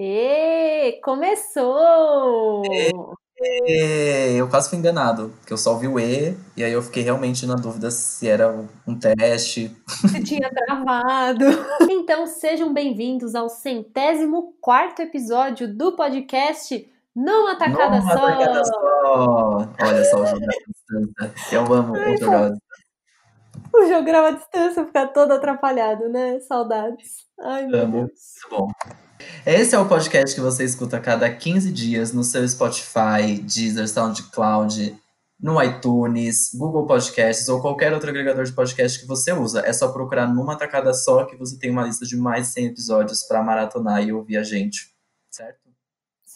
E começou! E eu quase fui enganado, porque eu só ouvi o E, e aí eu fiquei realmente na dúvida se era um teste. Se tinha travado. Então sejam bem-vindos ao centésimo quarto episódio do podcast Numa Tacada Numa Só. tacada só! Olha só o jogo da distância. Eu amo Ai, o Jogos. O jogo à distância fica todo atrapalhado, né? Saudades. Ai, meu Amo. Deus. Muito bom. Esse é o podcast que você escuta a cada 15 dias no seu Spotify, Deezer, SoundCloud, no iTunes, Google Podcasts ou qualquer outro agregador de podcast que você usa. É só procurar numa tacada só que você tem uma lista de mais de 100 episódios para maratonar e ouvir a gente. Certo?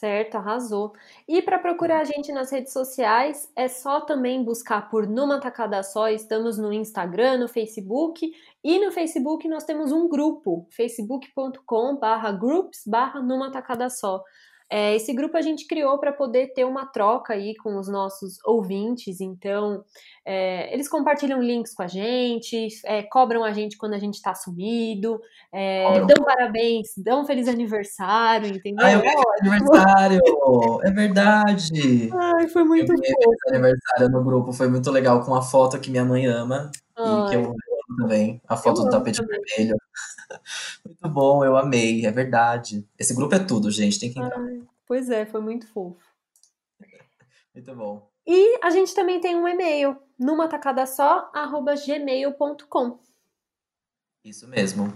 Certo, arrasou. E para procurar a gente nas redes sociais, é só também buscar por Numa Tacada Só. Estamos no Instagram, no Facebook. E no Facebook nós temos um grupo, facebook.com barra groups barra Numa Tacada Só. É, esse grupo a gente criou para poder ter uma troca aí com os nossos ouvintes. Então, é, eles compartilham links com a gente, é, cobram a gente quando a gente está sumido, é, dão parabéns, dão feliz aniversário, entendeu? Ah, eu É ganhei aniversário! É verdade! Ai, foi muito esse aniversário no grupo, foi muito legal, com a foto que minha mãe ama e que eu também. A foto eu do tapete também. vermelho. Muito bom, eu amei, é verdade. Esse grupo é tudo, gente, tem que entrar. Ai, pois é, foi muito fofo. Muito bom. E a gente também tem um e-mail, numa tacada só, arroba gmail.com. Isso mesmo.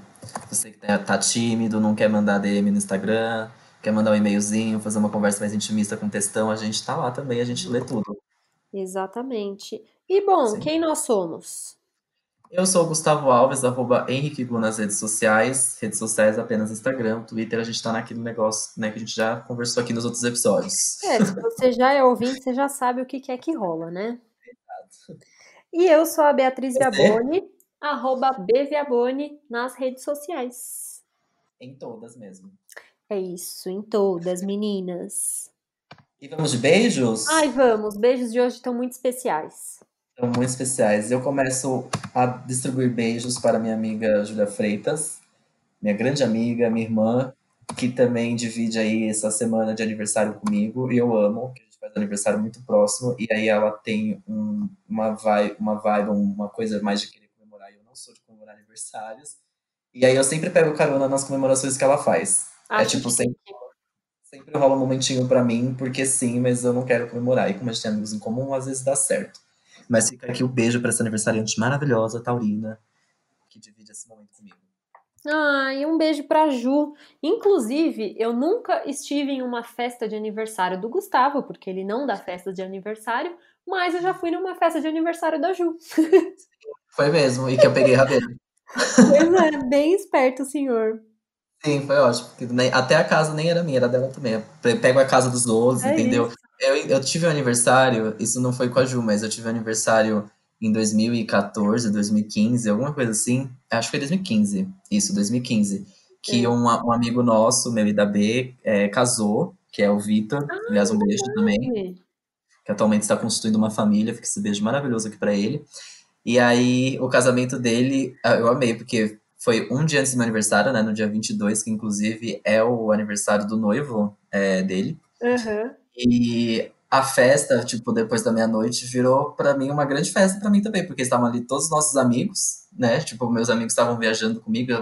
Você que tá, tá tímido, não quer mandar DM no Instagram, quer mandar um e-mailzinho, fazer uma conversa mais intimista com textão, a gente tá lá também, a gente lê tudo. Exatamente. E bom, Sim. quem nós somos? Eu sou o Gustavo Alves, arroba Henrique Gu nas redes sociais. Redes sociais apenas Instagram, Twitter, a gente tá naquele negócio né, que a gente já conversou aqui nos outros episódios. É, se você já é ouvinte, você já sabe o que que é que rola, né? E eu sou a Beatriz Você? Viaboni, arroba bviaboni nas redes sociais. Em todas mesmo. É isso, em todas, meninas. E vamos de beijos? Ai, vamos, beijos de hoje estão muito especiais. São muito especiais. Eu começo a distribuir beijos para minha amiga Júlia Freitas, minha grande amiga, minha irmã, que também divide aí essa semana de aniversário comigo, e eu amo, que a gente faz aniversário muito próximo, e aí ela tem um, uma vibe, uma vibe, uma coisa mais de querer comemorar, e eu não sou de comemorar aniversários, e aí eu sempre pego carona nas comemorações que ela faz. É Acho tipo, que sempre, sempre rola um momentinho pra mim, porque sim, mas eu não quero comemorar. E como a gente tem amigos em comum, às vezes dá certo. Mas fica aqui o beijo pra essa aniversariante maravilhosa, Taurina, que divide esse momento comigo. Ai, um beijo pra Ju. Inclusive, eu nunca estive em uma festa de aniversário do Gustavo, porque ele não dá festa de aniversário, mas eu já fui numa festa de aniversário da Ju. Foi mesmo, e que eu peguei rabeira. Pois é, bem esperto o senhor. Sim, foi ótimo. até a casa nem era minha, era dela também. Eu pego a casa dos outros, É entendeu? isso. Eu, eu tive um aniversário, isso não foi com a Ju, mas eu tive um aniversário em 2014, 2015, alguma coisa assim. Acho que foi 2015. Isso, 2015. Que É. uma- um amigo nosso, meu e da B, é, casou, que é o Vitor. Aliás, um beijo também. Que atualmente está constituindo uma família. Fica esse beijo maravilhoso aqui pra ele. E aí, o casamento dele, ah, eu amei, porque foi um dia antes do meu aniversário, né? No dia 22, que inclusive é o aniversário do noivo é, dele. Aham. E a festa, tipo, depois da meia-noite, virou pra mim uma grande festa pra mim também, porque estavam ali todos os nossos amigos, né? Tipo, meus amigos estavam viajando comigo,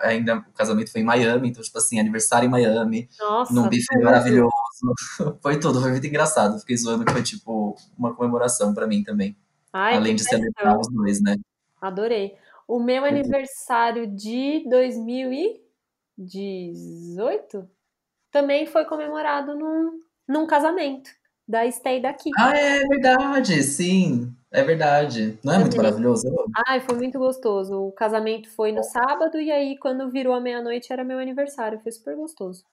ainda o casamento foi em Miami, então, tipo assim, aniversário em Miami, Nossa, num buffet tudo. maravilhoso. Foi tudo, foi muito engraçado. Fiquei zoando que foi, tipo, uma comemoração pra mim também. Ai, Além de celebrar os dois, né? Adorei. O meu Foi tudo. aniversário de 2018 também foi comemorado num, num casamento da Stay daqui. Ah, é verdade, sim. É verdade. Não é muito maravilhoso? Ai, foi muito gostoso. O casamento foi no sábado e aí quando virou a meia-noite era meu aniversário. Foi super gostoso.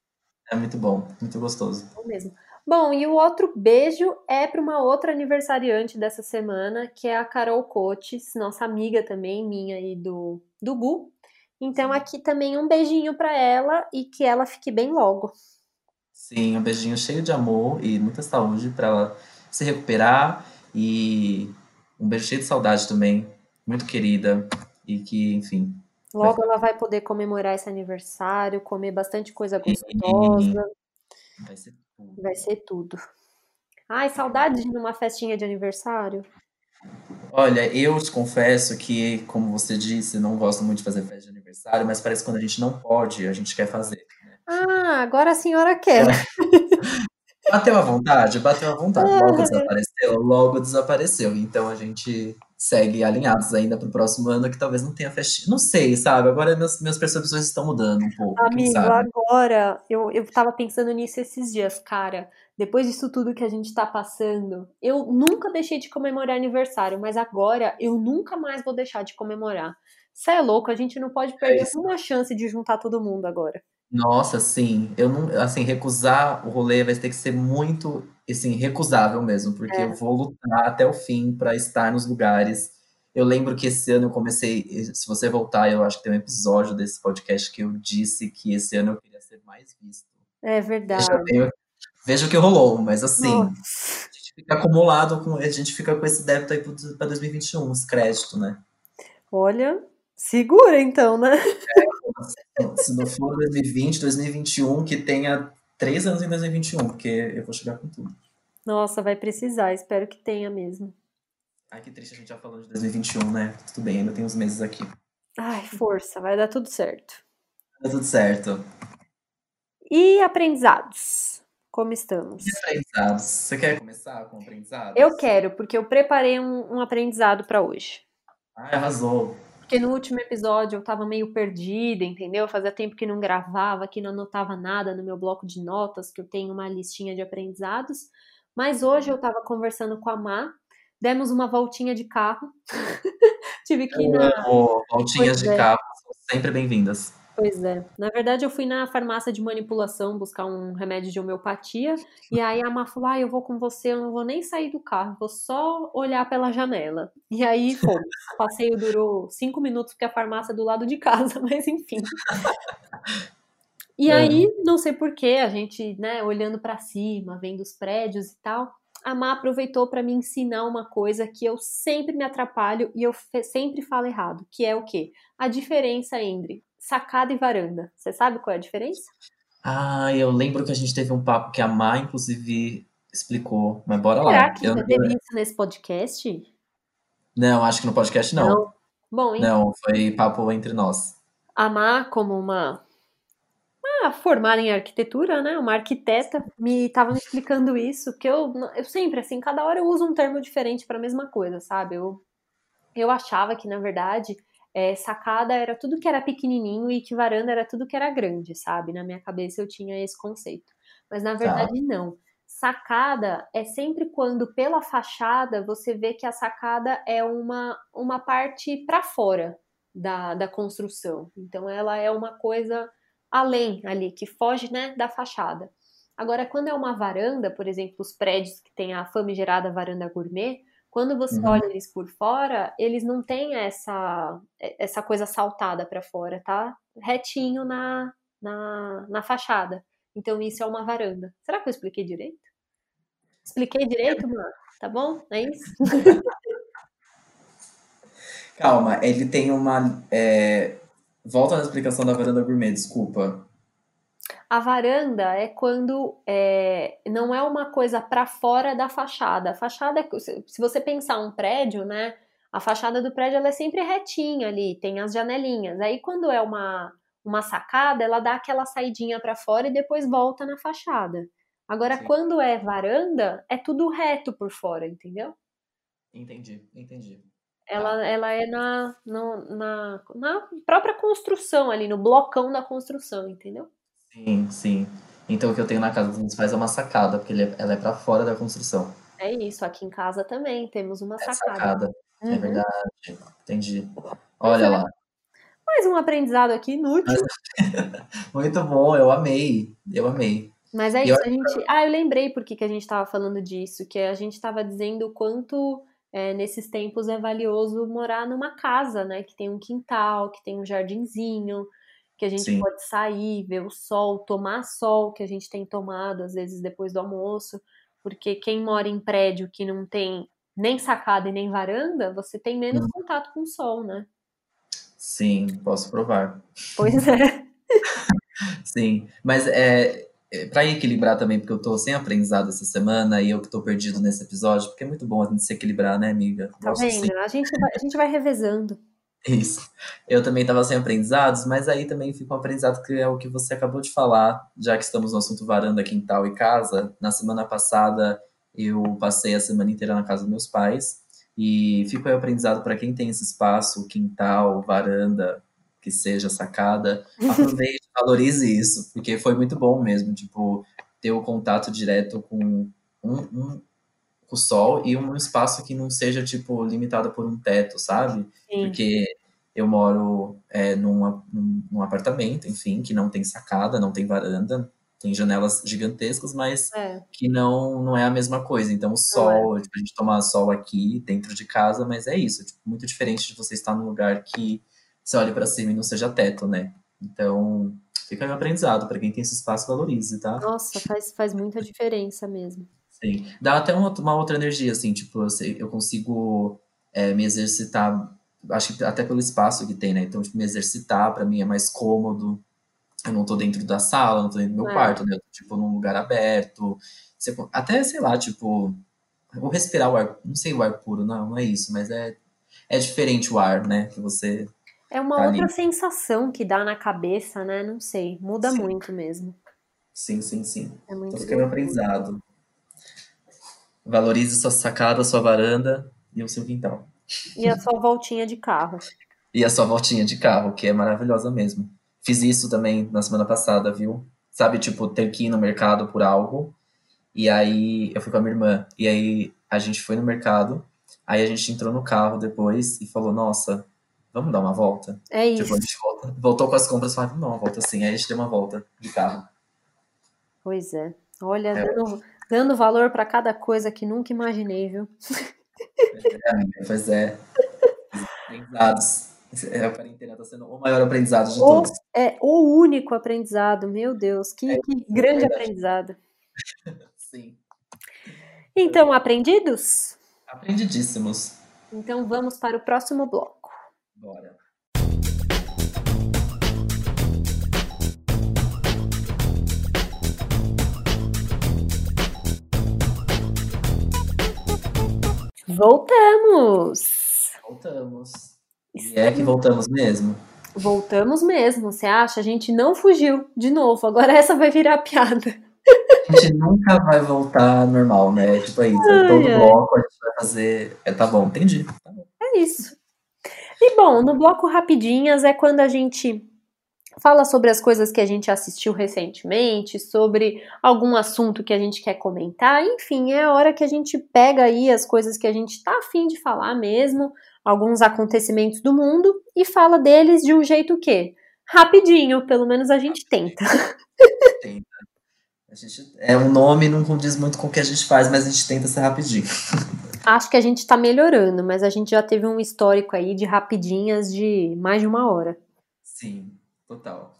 É muito bom, muito gostoso. Bom mesmo. Bom, e o outro beijo é para uma outra aniversariante dessa semana, que é a Carol Cotes, nossa amiga também, minha e do, do Gu. Então aqui também um beijinho para ela e que ela fique bem logo. Sim, um beijinho cheio de amor e muita saúde pra ela se recuperar. E um beijo cheio de saudade também. Muito querida. E que, enfim, Logo ela vai poder comemorar esse aniversário, comer bastante coisa gostosa. Vai ser tudo. Vai ser tudo. Ai, saudade de ir numa festinha de aniversário. Olha, eu te confesso que, como você disse, não gosto muito de fazer festa de aniversário, mas parece que quando a gente não pode, a gente quer fazer. Ah, agora a senhora quer. Bateu à vontade? Bateu à vontade. Logo desapareceu, logo desapareceu. Então a gente segue alinhados ainda para o próximo ano, que talvez não tenha festinha. Não sei, sabe? Agora meus, minhas percepções estão mudando um pouco. Amigo, agora eu, eu tava pensando nisso esses dias, cara. Depois disso tudo que a gente tá passando, eu nunca deixei de comemorar aniversário, mas agora eu nunca mais vou deixar de comemorar. Você é louco, a gente não pode perder é uma chance de juntar todo mundo agora. Nossa, sim. Eu não, assim, recusar o rolê vai ter que ser muito, assim, recusável mesmo, porque é. eu vou lutar até o fim para estar nos lugares. Eu lembro que esse ano eu comecei, se você voltar, eu acho que tem um episódio desse podcast que eu disse que esse ano eu queria ser mais visto. É verdade. Veja o que rolou, mas assim, Nossa. a gente fica acumulado com, a gente fica com esse débito aí para 2021, esse crédito, né? Olha, segura então, né? Se não for 2020, 2021, que tenha três anos em 2021, porque eu vou chegar com tudo. Nossa, vai precisar, espero que tenha mesmo. Ai, que triste a gente já falando de 2021, né? Tudo bem, ainda tem uns meses aqui. Ai, força, vai dar tudo certo. Vai dar tudo certo. E aprendizados? Como estamos? E aprendizados? Você quer começar com aprendizados? Eu quero, porque eu preparei um, um aprendizado para hoje. Ai, arrasou. Porque no último episódio eu tava meio perdida, entendeu? Fazia tempo que não gravava, que não anotava nada no meu bloco de notas, que eu tenho uma listinha de aprendizados. Mas hoje eu tava conversando com a Má, demos uma voltinha de carro. Tive que ir na. voltinhas de é. carro são sempre bem-vindas. Pois é. Na verdade, eu fui na farmácia de manipulação buscar um remédio de homeopatia. E aí a Má falou: Ah, eu vou com você, eu não vou nem sair do carro, vou só olhar pela janela. E aí, pô, o passeio durou cinco minutos, porque a farmácia é do lado de casa, mas enfim. E é. aí, não sei porquê, a gente, né, olhando para cima, vendo os prédios e tal, a Má aproveitou para me ensinar uma coisa que eu sempre me atrapalho e eu sempre falo errado, que é o quê? A diferença entre sacada e varanda. Você sabe qual é a diferença? Ah, eu lembro que a gente teve um papo que a Má, inclusive, explicou. Mas bora Será lá. Será que eu teve isso nesse podcast? Não, acho que no podcast não. Não, Bom, então... não foi papo entre nós. A Má, como uma uma formada em arquitetura, né, uma arquiteta, me estava me explicando isso, que eu, eu sempre, assim, cada hora eu uso um termo diferente para a mesma coisa, sabe? Eu, eu achava que, na verdade, é, sacada era tudo que era pequenininho e que varanda era tudo que era grande, sabe? Na minha cabeça eu tinha esse conceito. Mas na tá. verdade tá. não. Sacada é sempre quando pela fachada você vê que a sacada é uma, uma parte para fora da, da construção. Então ela é uma coisa além ali, que foge né, da fachada. Agora, quando é uma varanda, por exemplo, os prédios que tem a famigerada varanda gourmet, quando você uhum. olha eles por fora, eles não têm essa, essa coisa saltada para fora, tá? Retinho na, na, na fachada. Então isso é uma varanda. Será que eu expliquei direito? Expliquei direito, mano? Tá bom? É isso? Calma, ele tem uma. É... Volta na explicação da varanda gourmet, desculpa. A varanda é quando é, não é uma coisa para fora da fachada. A fachada, se você pensar um prédio, né? A fachada do prédio ela é sempre retinha ali, tem as janelinhas. Aí quando é uma, uma sacada, ela dá aquela saidinha para fora e depois volta na fachada. Agora, Sim. quando é varanda, é tudo reto por fora, entendeu? Entendi, entendi. Ela, tá. ela é na, no, na, na própria construção ali, no blocão da construção, entendeu? Sim, sim. Então o que eu tenho na casa dos meus pais é uma sacada, porque é, ela é para fora da construção. É isso, aqui em casa também temos uma é sacada. sacada. É uhum. É verdade. Entendi. Olha lá. Mais um aprendizado aqui inútil. Muito bom, eu amei. Eu amei. Mas é isso, a gente. Ah, eu lembrei por que, que a gente estava falando disso, que a gente estava dizendo o quanto é, nesses tempos é valioso morar numa casa, né? Que tem um quintal, que tem um jardinzinho, que a gente Sim. pode sair, ver o sol, tomar sol, que a gente tem tomado às vezes depois do almoço, porque quem mora em prédio que não tem nem sacada e nem varanda, você tem menos uhum. contato com o sol, né? Sim, posso provar. Pois é. Sim, mas é, é para equilibrar também, porque eu tô sem aprendizado essa semana e eu que tô perdido nesse episódio, porque é muito bom a gente se equilibrar, né, amiga? Tá Gosto vendo? A gente, vai, a gente vai revezando. Isso. Eu também estava sem aprendizados, mas aí também fica um aprendizado que é o que você acabou de falar, já que estamos no assunto varanda, quintal e casa. Na semana passada eu passei a semana inteira na casa dos meus pais e fica aí o aprendizado para quem tem esse espaço, quintal, varanda, que seja sacada, aproveite, valorize isso, porque foi muito bom mesmo, tipo, ter o contato direto com um, um com o sol e um espaço que não seja, tipo, limitado por um teto, sabe? Sim. Porque eu moro é, num, num, apartamento, enfim, que não tem sacada, não tem varanda, tem janelas gigantescas, mas é. que não, não é a mesma coisa. Então, o sol, é. tipo, a gente toma sol aqui dentro de casa, mas é isso, tipo, muito diferente de você estar num lugar que você olha para cima e não seja teto, né? Então, fica aí um aprendizado, para quem tem esse espaço, valorize, tá? Nossa, faz, faz muita diferença mesmo. Sim. Dá até uma, uma outra energia, assim, tipo, eu, sei, eu consigo é, me exercitar, acho que até pelo espaço que tem, né? Então, tipo, me exercitar para mim é mais cômodo. Eu não tô dentro da sala, não tô dentro do meu é. quarto, né? Eu tô, tipo, num lugar aberto. Até, sei lá, tipo, vou respirar o ar, não sei o ar puro, não, não é isso, mas é, é diferente o ar, né? Que você. É uma tá outra ali. sensação que dá na cabeça, né? Não sei, muda sim. muito mesmo. Sim, sim, sim. É muito então, fica aprendizado. Valorize sua sacada, sua varanda e o seu quintal. E a sua voltinha de carro. e a sua voltinha de carro, que é maravilhosa mesmo. Fiz isso também na semana passada, viu? Sabe, tipo, ter que ir no mercado por algo. E aí eu fui com a minha irmã. E aí a gente foi no mercado. Aí a gente entrou no carro depois e falou: Nossa, vamos dar uma volta? É isso. Tipo, a gente volta, voltou com as compras e falou: Vamos dar uma volta assim. Aí a gente deu uma volta de carro. Pois é. Olha, é. Dando, dando valor para cada coisa que nunca imaginei, viu? É, pois é. Aprendizados. É, a quarentena está sendo o maior aprendizado de o, todos. É o único aprendizado, meu Deus, que, é, que grande é aprendizado. Sim. Então, aprendidos? Aprendidíssimos. Então vamos para o próximo bloco. Bora. Voltamos! Voltamos. E é que voltamos mesmo? Voltamos mesmo, você acha? A gente não fugiu de novo, agora essa vai virar piada. A gente nunca vai voltar normal, né? Tipo, é isso. Ai, todo ai. bloco a gente vai fazer. É, tá bom, entendi. Tá bom. É isso. E bom, no bloco Rapidinhas é quando a gente fala sobre as coisas que a gente assistiu recentemente, sobre algum assunto que a gente quer comentar, enfim, é a hora que a gente pega aí as coisas que a gente tá afim de falar mesmo, alguns acontecimentos do mundo e fala deles de um jeito que rapidinho, pelo menos a gente tenta. Tenta. A gente, é um nome não condiz muito com o que a gente faz, mas a gente tenta ser rapidinho. Acho que a gente tá melhorando, mas a gente já teve um histórico aí de rapidinhas de mais de uma hora. Sim, Total.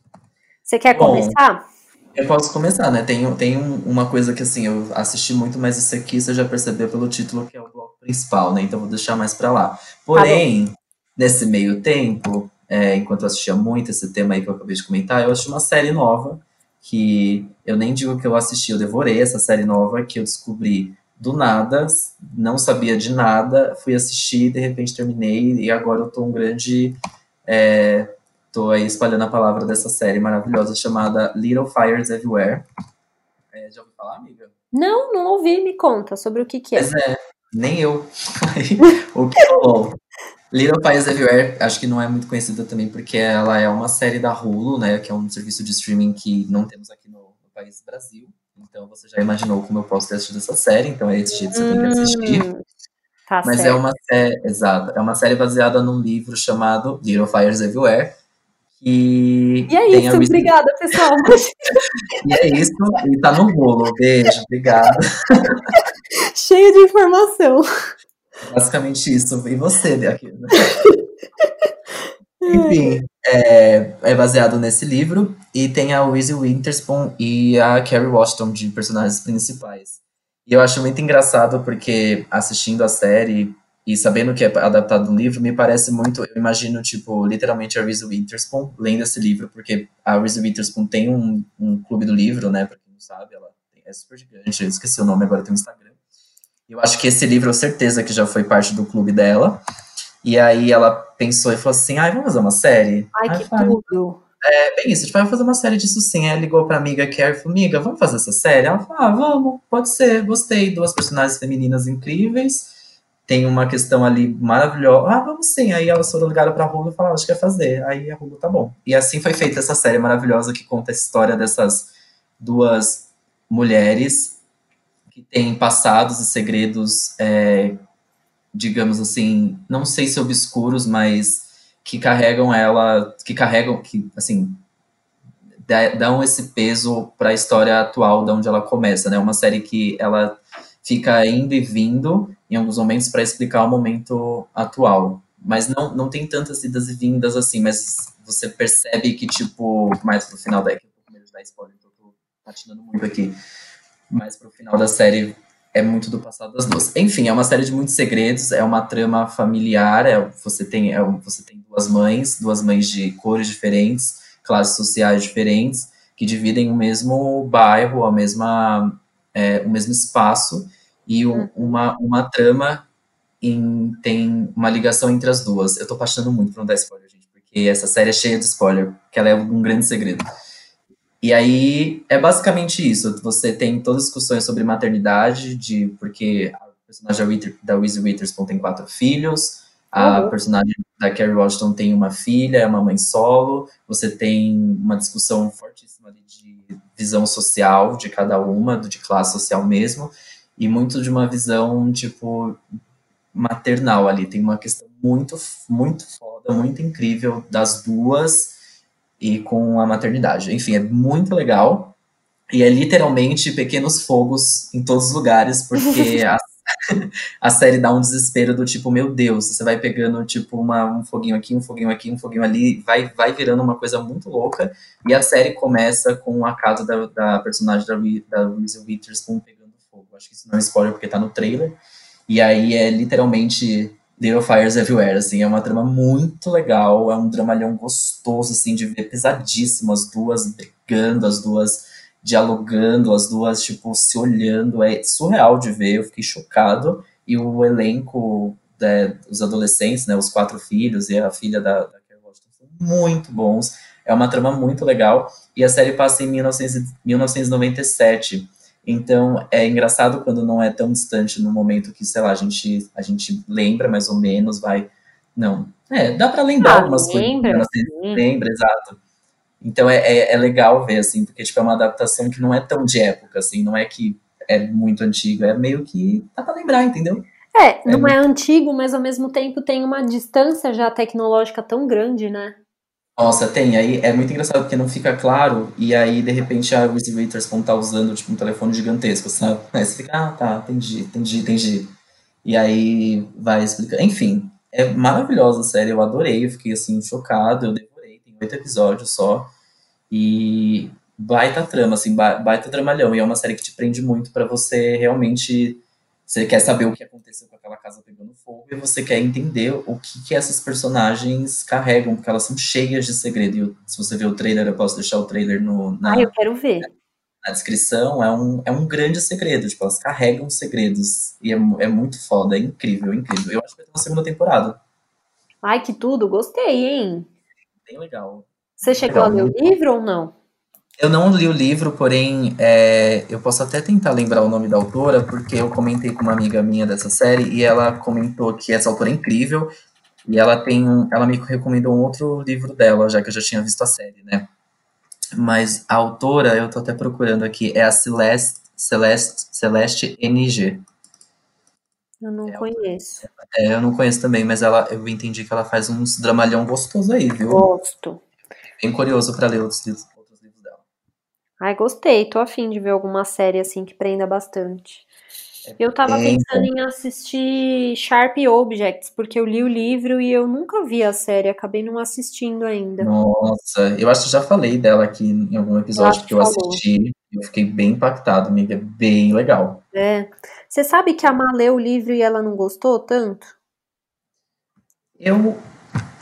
Você quer Bom, começar? Eu posso começar, né? Tem, tem uma coisa que, assim, eu assisti muito, mas isso aqui você já percebeu pelo título, que é o bloco principal, né? Então vou deixar mais pra lá. Porém, tá nesse meio tempo, é, enquanto eu assistia muito esse tema aí que eu acabei de comentar, eu assisti uma série nova, que eu nem digo que eu assisti, eu devorei essa série nova, que eu descobri do nada, não sabia de nada, fui assistir, de repente terminei, e agora eu tô um grande... É, Estou aí espalhando a palavra dessa série maravilhosa chamada Little Fires Everywhere. É, já ouviu falar, amiga? Não, não ouvi. Me conta sobre o que, que é. Pois é, nem eu. o que rolou? Little Fires Everywhere, acho que não é muito conhecida também porque ela é uma série da Hulu, né? Que é um serviço de streaming que não temos aqui no, no país Brasil. Então você já imaginou como eu posso ter assistido essa série, então é esse jeito que você tem que assistir. Hum, tá Mas é certo. é uma série, exato, é uma série baseada num livro chamado Little Fires Everywhere, e, e é isso, obrigada, pessoal. e é isso, e tá no bolo. Beijo, obrigada. Cheio de informação. Basicamente isso. E você, daqui, né? Enfim, é, é, baseado nesse livro e tem a Reese Witherspoon e a Kerry Washington de personagens principais. E eu acho muito engraçado porque assistindo a série e sabendo que é adaptado do livro, me parece muito. Eu imagino, tipo, literalmente a Reese Witherspoon lendo esse livro, porque a Reese Witherspoon tem um, um clube do livro, né? Pra quem não sabe, ela é super gigante. Eu esqueci o nome, agora tem um Instagram. Eu acho que esse livro, certeza que já foi parte do clube dela. E aí ela pensou e falou assim: ai, vamos fazer uma série? Ai, que tudo! É, bem isso, tipo, vai fazer uma série disso sim. Aí ela ligou pra amiga Carrie e falou: amiga, vamos fazer essa série? Ela falou: ah, vamos, pode ser, gostei. Duas personagens femininas incríveis tem uma questão ali maravilhosa. Ah, vamos sim. Aí elas foram ligadas pra Hulu e falaram, acho que quer fazer. Aí a Hulu tá bom. E assim foi feita essa série maravilhosa que conta a história dessas duas mulheres que têm passados e segredos, é, digamos assim, não sei se obscuros, mas que carregam ela, que carregam, que assim, dão esse peso para a história atual, de onde ela começa, né? Uma série que ela fica indo e vindo em alguns momentos para explicar o momento atual. Mas não, não tem tantas idas e vindas assim, mas você percebe que, tipo, mais pro final da. Dar spoiler, tô patinando muito aqui. Mas pro final da série é muito do passado das duas. Enfim, é uma série de muitos segredos, é uma trama familiar, é, você, tem, é, você tem duas mães, duas mães de cores diferentes, classes sociais diferentes, que dividem o mesmo bairro, a mesma, é, o mesmo espaço, e um, uhum. uma, uma trama em, tem uma ligação entre as duas. Eu tô apaixonando muito por não dar spoiler, gente, porque essa série é cheia de spoiler, que ela é um grande segredo. E aí é basicamente isso. Você tem todas as discussões sobre maternidade, de porque a personagem da Reese Witherspoon tem quatro filhos, a uhum. personagem da Kerry Washington tem uma filha, é uma mãe solo. Você tem uma discussão fortíssima de visão social de cada uma, de classe social mesmo e muito de uma visão, tipo, maternal ali. Tem uma questão muito, muito foda, muito incrível das duas e com a maternidade. Enfim, é muito legal. E é literalmente pequenos fogos em todos os lugares, porque a, a série dá um desespero do tipo, meu Deus, você vai pegando tipo uma, um foguinho aqui, um foguinho aqui, um foguinho ali, vai, vai virando uma coisa muito louca. E a série começa com a casa da, da personagem da, da Reese Witherspoon acho que isso não é spoiler porque tá no trailer. E aí é literalmente Little Fires Everywhere, assim, é uma trama muito legal, é um dramalhão gostoso, assim, de ver pesadíssimo, as duas brigando, as duas dialogando, as duas, tipo, se olhando, é surreal de ver, eu fiquei chocado, e o elenco né, os adolescentes, né, os quatro filhos e a filha da, da Washington são muito bons, é uma trama muito legal, e a série passa em 1900, 1997, então, é engraçado quando não é tão distante no momento que, sei lá, a gente, a gente lembra mais ou menos, vai. Não. É, dá para lembrar ah, algumas lembra, coisas. Né? Lembra, exato. Então é, é, é, legal ver, assim, porque tipo, é uma adaptação que não é tão de época, assim, não é que é muito antigo, é meio que dá pra lembrar, entendeu? É, não é, é antigo, mas ao mesmo tempo tem uma distância já tecnológica tão grande, né? Nossa, tem. Aí é muito engraçado porque não fica claro, e aí de repente a Reese Witherspoon tá usando tipo um telefone gigantesco, sabe? Aí você fica, ah, tá, entendi, entendi, entendi. E aí vai explicar. Enfim, é maravilhosa a série, eu adorei, eu fiquei assim, chocado, eu devorei, tem oito episódios só. E baita trama, assim, baita tramalhão. E é uma série que te prende muito para você realmente você quer saber o que aconteceu com aquela casa pegando fogo e você quer entender o que, que essas personagens carregam, porque elas são cheias de segredo. E se você ver o trailer, eu posso deixar o trailer no, na, ah, eu quero ver. Na, descrição. É um, é um grande segredo. Tipo, elas carregam segredos. E é, é muito foda, é incrível, é incrível. Eu acho que vai ter uma segunda temporada. Ai, que tudo, gostei, hein? Bem legal. Você chegou legal. a ler o livro ou não? Eu não li o livro, porém, é, eu posso até tentar lembrar o nome da autora, porque eu comentei com uma amiga minha dessa série e ela comentou que essa autora é incrível e ela tem um, ela me recomendou um outro livro dela, já que eu já tinha visto a série, né? Mas a autora, eu tô até procurando aqui, é a Celeste, Celeste, Celeste NG. Eu não é, conheço. É, eu não conheço também, mas ela, eu entendi que ela faz uns dramalhão gostoso aí, viu? Gosto. Bem curioso para ler outros livros. Ai, gostei, tô afim de ver alguma série assim que prenda bastante. É eu tava pensando em assistir Sharp Objects, porque eu li o livro e eu nunca vi a série, acabei não assistindo ainda. Nossa, eu acho que já falei dela aqui em algum episódio eu que eu falou. assisti. Eu fiquei bem impactado, amiga. Bem legal. É. Você sabe que a Má leu o livro e ela não gostou tanto? Eu,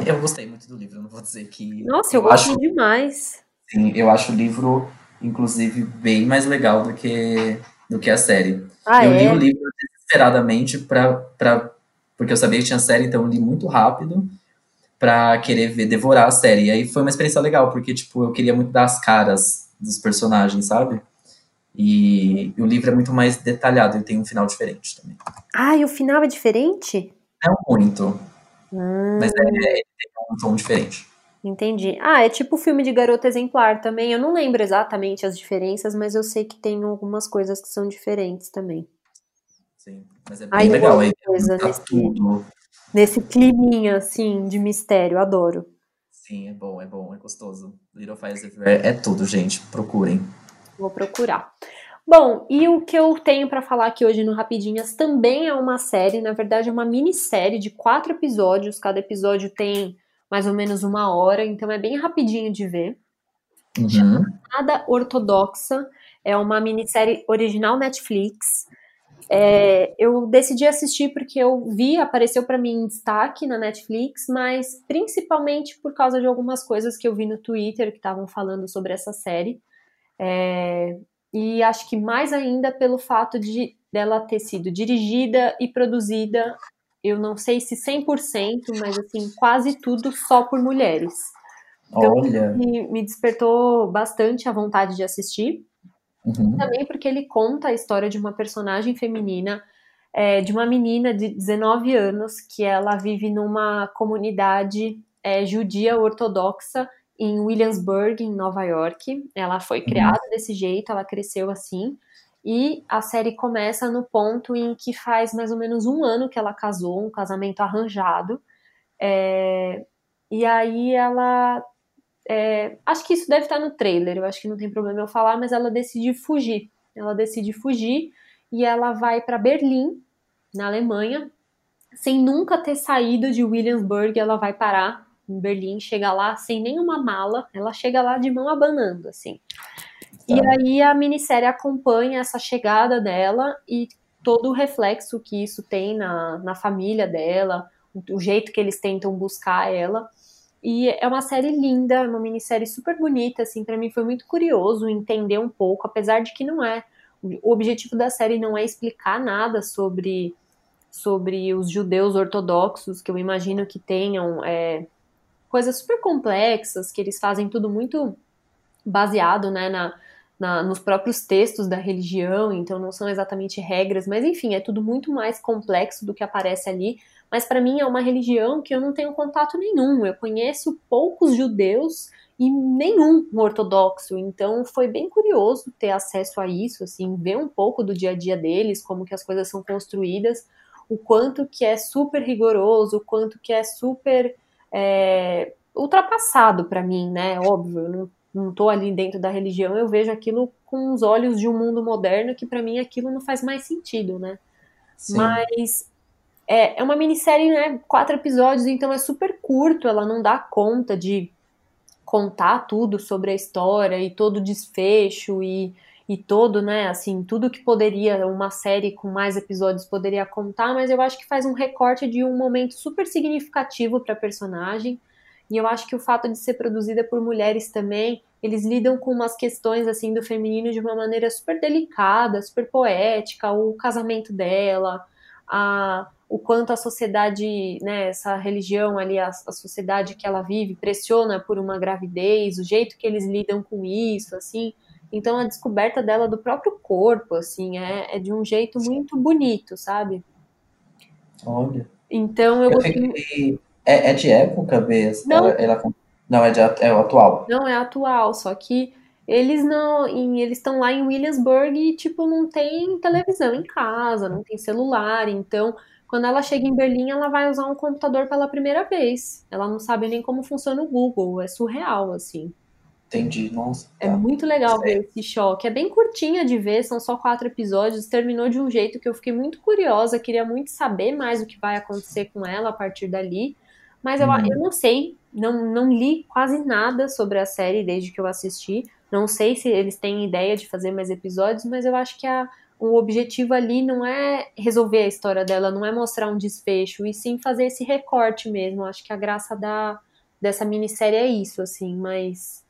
eu gostei muito do livro, não vou dizer que. Nossa, eu, eu gostei acho, demais. Sim, eu acho o livro, inclusive, bem mais legal do que, do que a série. Ah, eu é? li o livro desesperadamente pra, pra, porque eu sabia que tinha série, então eu li muito rápido pra querer ver, devorar a série. E aí foi uma experiência legal, porque, tipo, eu queria muito dar as caras dos personagens, sabe? E, e o livro é muito mais detalhado, ele tem um final diferente também. Ah, e o final é diferente? Não muito. Hum. Mas é, ele tem um tom diferente. Entendi. Ah, é tipo o filme de Garota Exemplar também. Eu não lembro exatamente as diferenças, mas eu sei que tem algumas coisas que são diferentes também. Sim, mas é bem legal. Aí, coisa tá nesse, tudo. nesse climinha, assim, de mistério. Adoro. Sim, é bom, é bom, é gostoso. Little Fires Everywhere é tudo, gente. Procurem. Vou procurar. Bom, e o que eu tenho para falar aqui hoje no Rapidinhas também é uma série, na verdade é uma minissérie de quatro episódios, cada episódio tem mais ou menos uma hora, então é bem rapidinho de ver. Uhum. Chamada Ortodoxa, é uma minissérie original Netflix. É, eu decidi assistir porque eu vi, apareceu para mim em destaque na Netflix, mas principalmente por causa de algumas coisas que eu vi no Twitter que estavam falando sobre essa série. É, e acho que mais ainda pelo fato de dela ter sido dirigida e produzida, eu não sei se 100%, mas assim, quase tudo só por mulheres. Então, Olha. Me, me despertou bastante a vontade de assistir. Uhum. Também porque ele conta a história de uma personagem feminina, é, de uma menina de 19 anos, que ela vive numa comunidade é, judia ortodoxa em Williamsburg, em Nova York. Ela foi uhum. criada uhum. desse jeito, ela cresceu assim. E a série começa no ponto em que faz mais ou menos um ano que ela casou, um casamento arranjado. É, e aí ela. É, acho que isso deve estar no trailer, eu acho que não tem problema eu falar, mas ela decide fugir. Ela decide fugir e ela vai para Berlim, na Alemanha, sem nunca ter saído de Williamsburg. Ela vai parar em Berlim, chega lá sem nenhuma mala, ela chega lá de mão abanando, assim. Tá. E aí a minissérie acompanha essa chegada dela e todo o reflexo que isso tem na, na família dela, o, o jeito que eles tentam buscar ela. E é uma série linda, é uma minissérie super bonita, assim, para mim foi muito curioso entender um pouco, apesar de que não é. O objetivo da série não é explicar nada sobre, sobre os judeus ortodoxos, que eu imagino que tenham é, coisas super complexas, que eles fazem tudo muito baseado né, na, na, nos próprios textos da religião, então não são exatamente regras, mas enfim, é tudo muito mais complexo do que aparece ali. Mas para mim é uma religião que eu não tenho contato nenhum. Eu conheço poucos judeus e nenhum ortodoxo. Então foi bem curioso ter acesso a isso, assim, ver um pouco do dia a dia deles, como que as coisas são construídas, o quanto que é super rigoroso, o quanto que é super é, ultrapassado para mim, né? Óbvio, eu não, não tô ali dentro da religião, eu vejo aquilo com os olhos de um mundo moderno que para mim aquilo não faz mais sentido, né? Sim. Mas é, é uma minissérie, né? Quatro episódios, então é super curto, ela não dá conta de contar tudo sobre a história e todo o desfecho e e todo, né, assim, tudo que poderia uma série com mais episódios poderia contar, mas eu acho que faz um recorte de um momento super significativo para a personagem. E eu acho que o fato de ser produzida por mulheres também, eles lidam com umas questões assim do feminino de uma maneira super delicada, super poética, o casamento dela, a, o quanto a sociedade, né, essa religião ali, a, a sociedade que ela vive pressiona por uma gravidez, o jeito que eles lidam com isso, assim. Então a descoberta dela do próprio corpo, assim, é, é de um jeito muito bonito, sabe? Olha. Então eu, eu gostei... é, é, de época, Bê? Não. Ela, ela, não, é, de, é atual. Não, é atual, só que eles não. Em, eles estão lá em Williamsburg e, tipo, não tem televisão em casa, não tem celular. Então, quando ela chega em Berlim, ela vai usar um computador pela primeira vez. Ela não sabe nem como funciona o Google. É surreal, assim. Entendi, nossa. É tá. muito legal Sei. ver esse choque. É bem curtinha de ver, são só quatro episódios. Terminou de um jeito que eu fiquei muito curiosa, queria muito saber mais o que vai acontecer com ela a partir dali. Mas eu, hum. eu não sei, não, não li quase nada sobre a série desde que eu assisti. Não sei se eles têm ideia de fazer mais episódios, mas eu acho que a, o objetivo ali não é resolver a história dela, não é mostrar um desfecho, e sim fazer esse recorte mesmo. Acho que a graça da, dessa minissérie é isso, assim, mas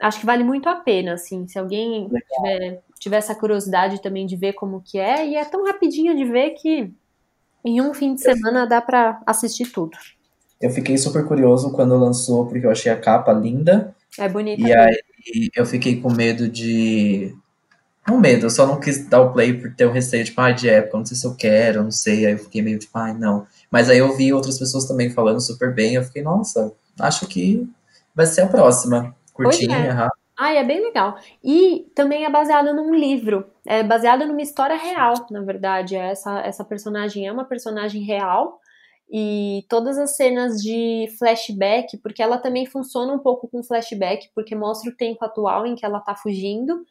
acho que vale muito a pena, assim, se alguém tiver, tiver essa curiosidade também de ver como que é, e é tão rapidinho de ver que em um fim de semana dá para assistir tudo. Eu fiquei super curioso quando lançou, porque eu achei a capa linda. É bonita. E aí eu fiquei com medo de. Não medo, eu só não quis dar o play por ter um receio, tipo, ah, de época, não sei se eu quero, não sei. Aí eu fiquei meio tipo, ai, não. Mas aí eu vi outras pessoas também falando super bem, eu fiquei, nossa, acho que vai ser a próxima. Curtinha, é. rápida. Ah, é bem legal. E também é baseado num livro. É baseado numa história real, na verdade. Essa, essa personagem é uma personagem real. E todas as cenas de flashback, porque ela também funciona um pouco com flashback, porque mostra o tempo atual em que ela tá fugindo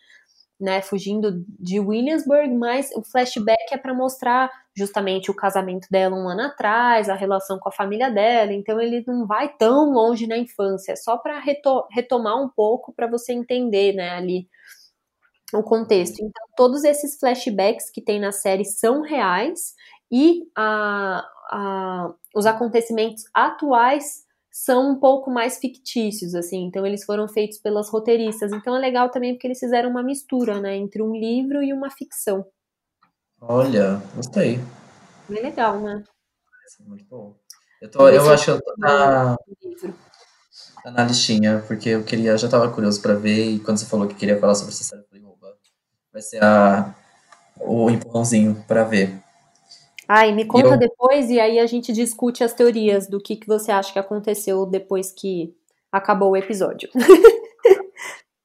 né, fugindo de Williamsburg, mas o flashback é para mostrar justamente o casamento dela um ano atrás, a relação com a família dela, então ele não vai tão longe na infância, é só para reto retomar um pouco para você entender, né, ali o contexto. Então, todos esses flashbacks que tem na série são reais e a, a, os acontecimentos atuais são um pouco mais fictícios, assim, então eles foram feitos pelas roteiristas. Então é legal também porque eles fizeram uma mistura, né, entre um livro e uma ficção. Olha, gostei. Bem legal, né? Muito bom. Eu, tô, eu acho que eu tô na, tá na listinha, porque eu queria, já tava curioso para ver, e quando você falou que queria falar sobre essa série, eu falei, vai ser a, o empurrãozinho para ver. Ai, me conta eu... depois e aí a gente discute as teorias do que, que você acha que aconteceu depois que acabou o episódio.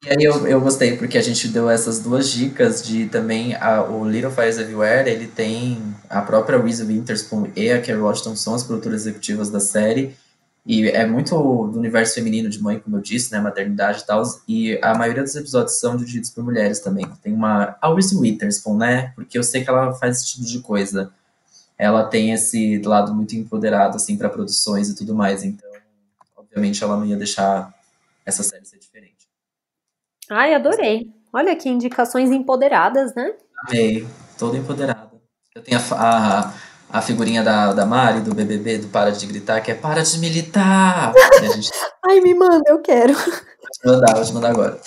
E aí eu, eu gostei, porque a gente deu essas duas dicas de também a, o Little Fires Everywhere, ele tem a própria Reese Witherspoon e a Kerry Washington são as produtoras executivas da série, e é muito do universo feminino de mãe, como eu disse, né, maternidade e tal, e a maioria dos episódios são dirigidos por mulheres também. Tem uma... a Reese Witherspoon, né, porque eu sei que ela faz esse tipo de coisa ela tem esse lado muito empoderado assim para produções e tudo mais. Então, obviamente, ela não ia deixar essa série ser diferente. Ai, adorei. Olha que indicações empoderadas, né? Amei, toda empoderada. Eu tenho a, a, a, figurinha da, da Mari, do BBB, do Para de Gritar, que é Para de Militar! Gente... Ai, me manda, eu quero. Vou te mandar, vou te mandar agora.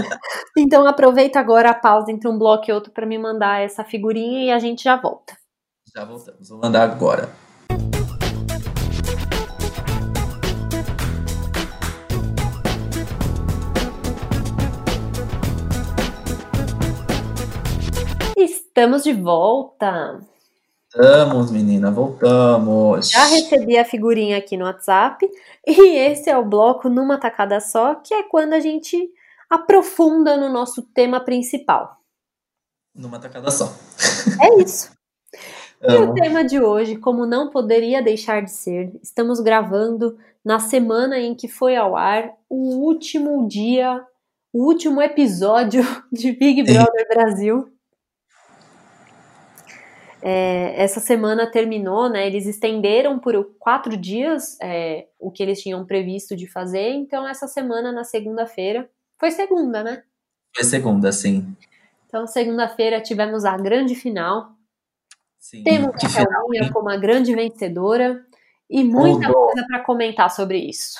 então aproveita agora a pausa entre um bloco e outro para me mandar essa figurinha e a gente já volta. Já voltamos. Vou mandar agora. Estamos de volta. Voltamos, menina, voltamos. Já recebi a figurinha aqui no WhatsApp e esse é o bloco numa tacada só, que é quando a gente aprofunda no nosso tema principal. Numa tacada só. É isso. E o tema de hoje, como não poderia deixar de ser, estamos gravando na semana em que foi ao ar o último dia, o último episódio de Big Brother Brasil. É, essa semana terminou, né? Eles estenderam por quatro dias é, o que eles tinham previsto de fazer. Então, essa semana, na segunda-feira, foi segunda, né? Foi segunda, sim. Então, segunda-feira tivemos a grande final Sim, Temos a Thelminha como a grande vencedora e muita coisa para comentar sobre isso.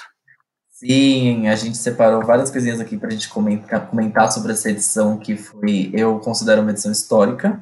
Sim, a gente separou várias coisinhas aqui para a gente comentar, comentar sobre essa edição que foi, eu considero uma edição histórica.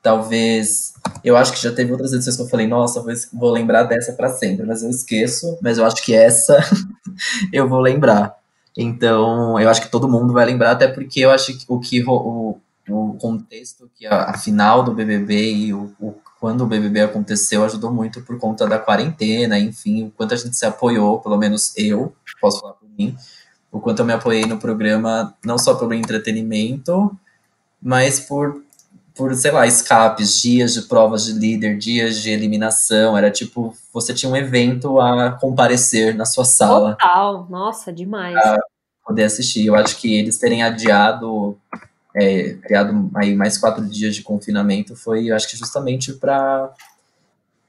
Talvez, eu acho que já teve outras edições que eu falei, nossa, vou, vou lembrar dessa para sempre, mas eu esqueço. Mas eu acho que essa eu vou lembrar. Então, eu acho que todo mundo vai lembrar, até porque eu acho que o que o, o contexto que a, a final do BBB e o, o, quando o BBB aconteceu ajudou muito por conta da quarentena, enfim, o quanto a gente se apoiou, pelo menos eu, posso falar por mim, o quanto eu me apoiei no programa, não só pelo entretenimento, mas por, por sei lá, escapes, dias de provas de líder, dias de eliminação, era tipo, você tinha um evento a comparecer na sua sala. Total, nossa, demais. poder assistir. Eu acho que eles terem adiado é, criado aí mais quatro dias de confinamento foi, acho que justamente para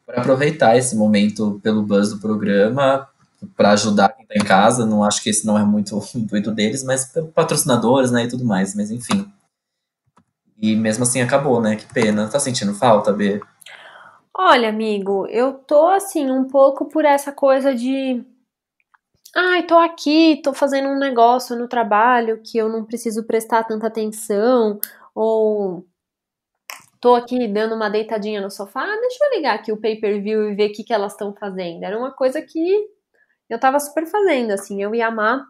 aproveitar esse momento pelo buzz do programa, para ajudar quem está em casa. Não acho que esse não é muito o intuito deles, mas patrocinadores, né, e tudo mais. Mas enfim. E mesmo assim acabou, né? Que pena. Tá sentindo falta, B? Olha, amigo, eu tô assim um pouco por essa coisa de ai, tô aqui, tô fazendo um negócio no trabalho que eu não preciso prestar tanta atenção, ou tô aqui dando uma deitadinha no sofá, ah, deixa eu ligar aqui o pay-per-view e ver o que, que elas estão fazendo. Era uma coisa que eu tava super fazendo, assim, eu ia amar.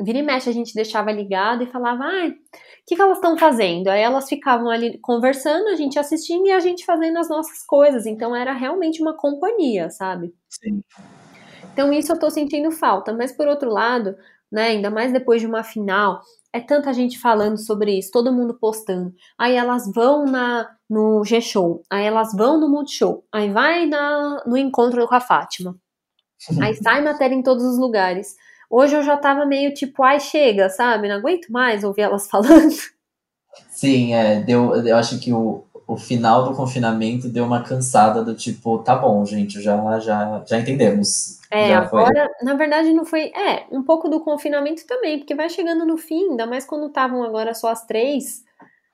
Vira e mexe, a gente deixava ligado e falava, ai, o que, que elas estão fazendo? Aí elas ficavam ali conversando, a gente assistindo e a gente fazendo as nossas coisas. Então era realmente uma companhia, sabe? Sim. Então isso eu tô sentindo falta. Mas por outro lado, né, ainda mais depois de uma final, é tanta gente falando sobre isso, todo mundo postando. Aí elas vão na no G-Show, aí elas vão no Multishow, aí vai na, no encontro com a Fátima. Aí sai matéria em todos os lugares. Hoje eu já tava meio tipo, ai, chega, sabe? Não aguento mais ouvir elas falando. Sim, é, deu, eu acho que o, o final do confinamento deu uma cansada do tipo, tá bom, gente, já, já, já entendemos. É, já agora, foi. na verdade, não foi. É, um pouco do confinamento também, porque vai chegando no fim, ainda mais quando estavam agora só as três.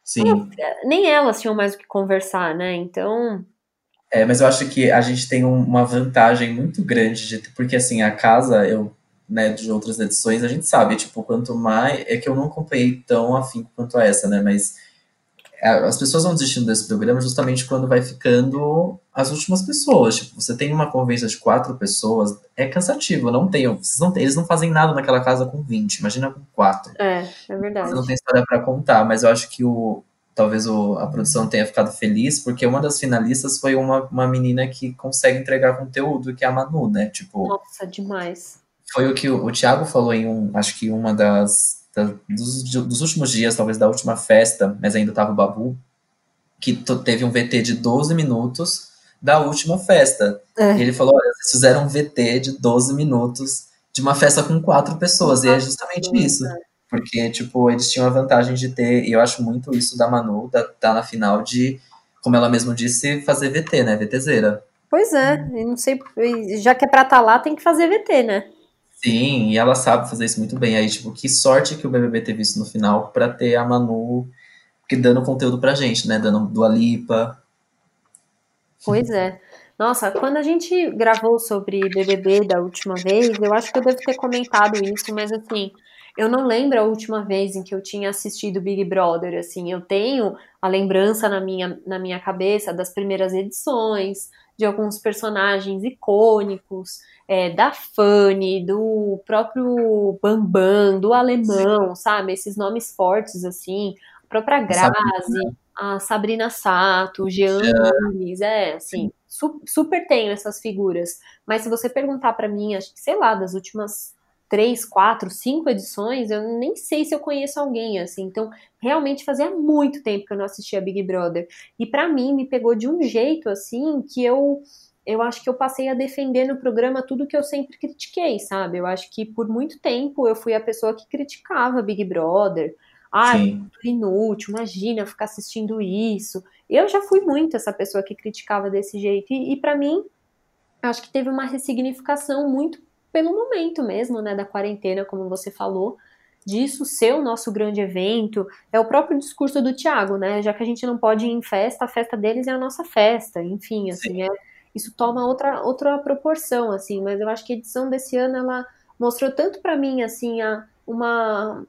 Sim. Elas, nem elas tinham mais o que conversar, né? Então. É, mas eu acho que a gente tem uma vantagem muito grande, de, porque assim, a casa, eu né, de outras edições, a gente sabe, tipo, quanto mais. É que eu não acompanhei tão afim quanto essa, né? Mas as pessoas vão desistindo desse programa justamente quando vai ficando as últimas pessoas. Tipo, você tem uma convivência de quatro pessoas, é cansativo, não tem, não tem, eles não fazem nada naquela casa com 20, imagina com quatro. É, é verdade. Você não tem história para contar, mas eu acho que o talvez o, a produção tenha ficado feliz, porque uma das finalistas foi uma, uma menina que consegue entregar conteúdo, que é a Manu, né? Tipo, Nossa, demais foi o que o, o Thiago falou em um, acho que uma das, das dos, dos, últimos dias, talvez da última festa, mas ainda tava o Babu, que teve um VT de 12 minutos da última festa. É. E ele falou: olha, vocês fizeram um VT de 12 minutos de uma festa com quatro pessoas. e é justamente isso. Porque, tipo, eles tinham a vantagem de ter, e eu acho muito isso da Manu, da, tá na final de, como ela mesmo disse, fazer VT, né? VTzeira. Pois é, não sei, já que é pra estar tá lá, tem que fazer VT, né? Sim, e ela sabe fazer isso muito bem. Aí, tipo, que sorte que o BBB teve isso no final para ter a Manu que dando conteúdo pra gente, né? Dando do Alipa. Pois é. Nossa, quando a gente gravou sobre BBB da última vez, eu acho que eu devo ter comentado isso, mas assim, eu não lembro a última vez em que eu tinha assistido Big Brother, assim, eu tenho a lembrança na minha, na minha cabeça das primeiras edições, de alguns personagens icônicos, é, da Fanny, do próprio Bambam, do Alemão, sabe? Esses nomes fortes, assim, a própria Grazi, a Sabrina Sato, o Jean Nunes, é, assim, su super tenho essas figuras. Mas se você perguntar para mim, acho que, sei lá, das últimas três, quatro, cinco edições, eu nem sei se eu conheço alguém, assim. Então, realmente fazia muito tempo que eu não assistia Big Brother. E para mim, me pegou de um jeito, assim, que eu eu acho que eu passei a defender no programa tudo que eu sempre critiquei, sabe? Eu acho que por muito tempo eu fui a pessoa que criticava Big Brother. Ah, inútil, imagina ficar assistindo isso. Eu já fui muito essa pessoa que criticava desse jeito. E, e para mim, acho que teve uma ressignificação muito pelo momento mesmo, né, da quarentena, como você falou, disso ser o nosso grande evento. É o próprio discurso do Tiago, né? Já que a gente não pode ir em festa, a festa deles é a nossa festa. Enfim, assim, Sim. é isso toma outra, outra proporção, assim, mas eu acho que a edição desse ano, ela mostrou tanto para mim, assim, a, uma...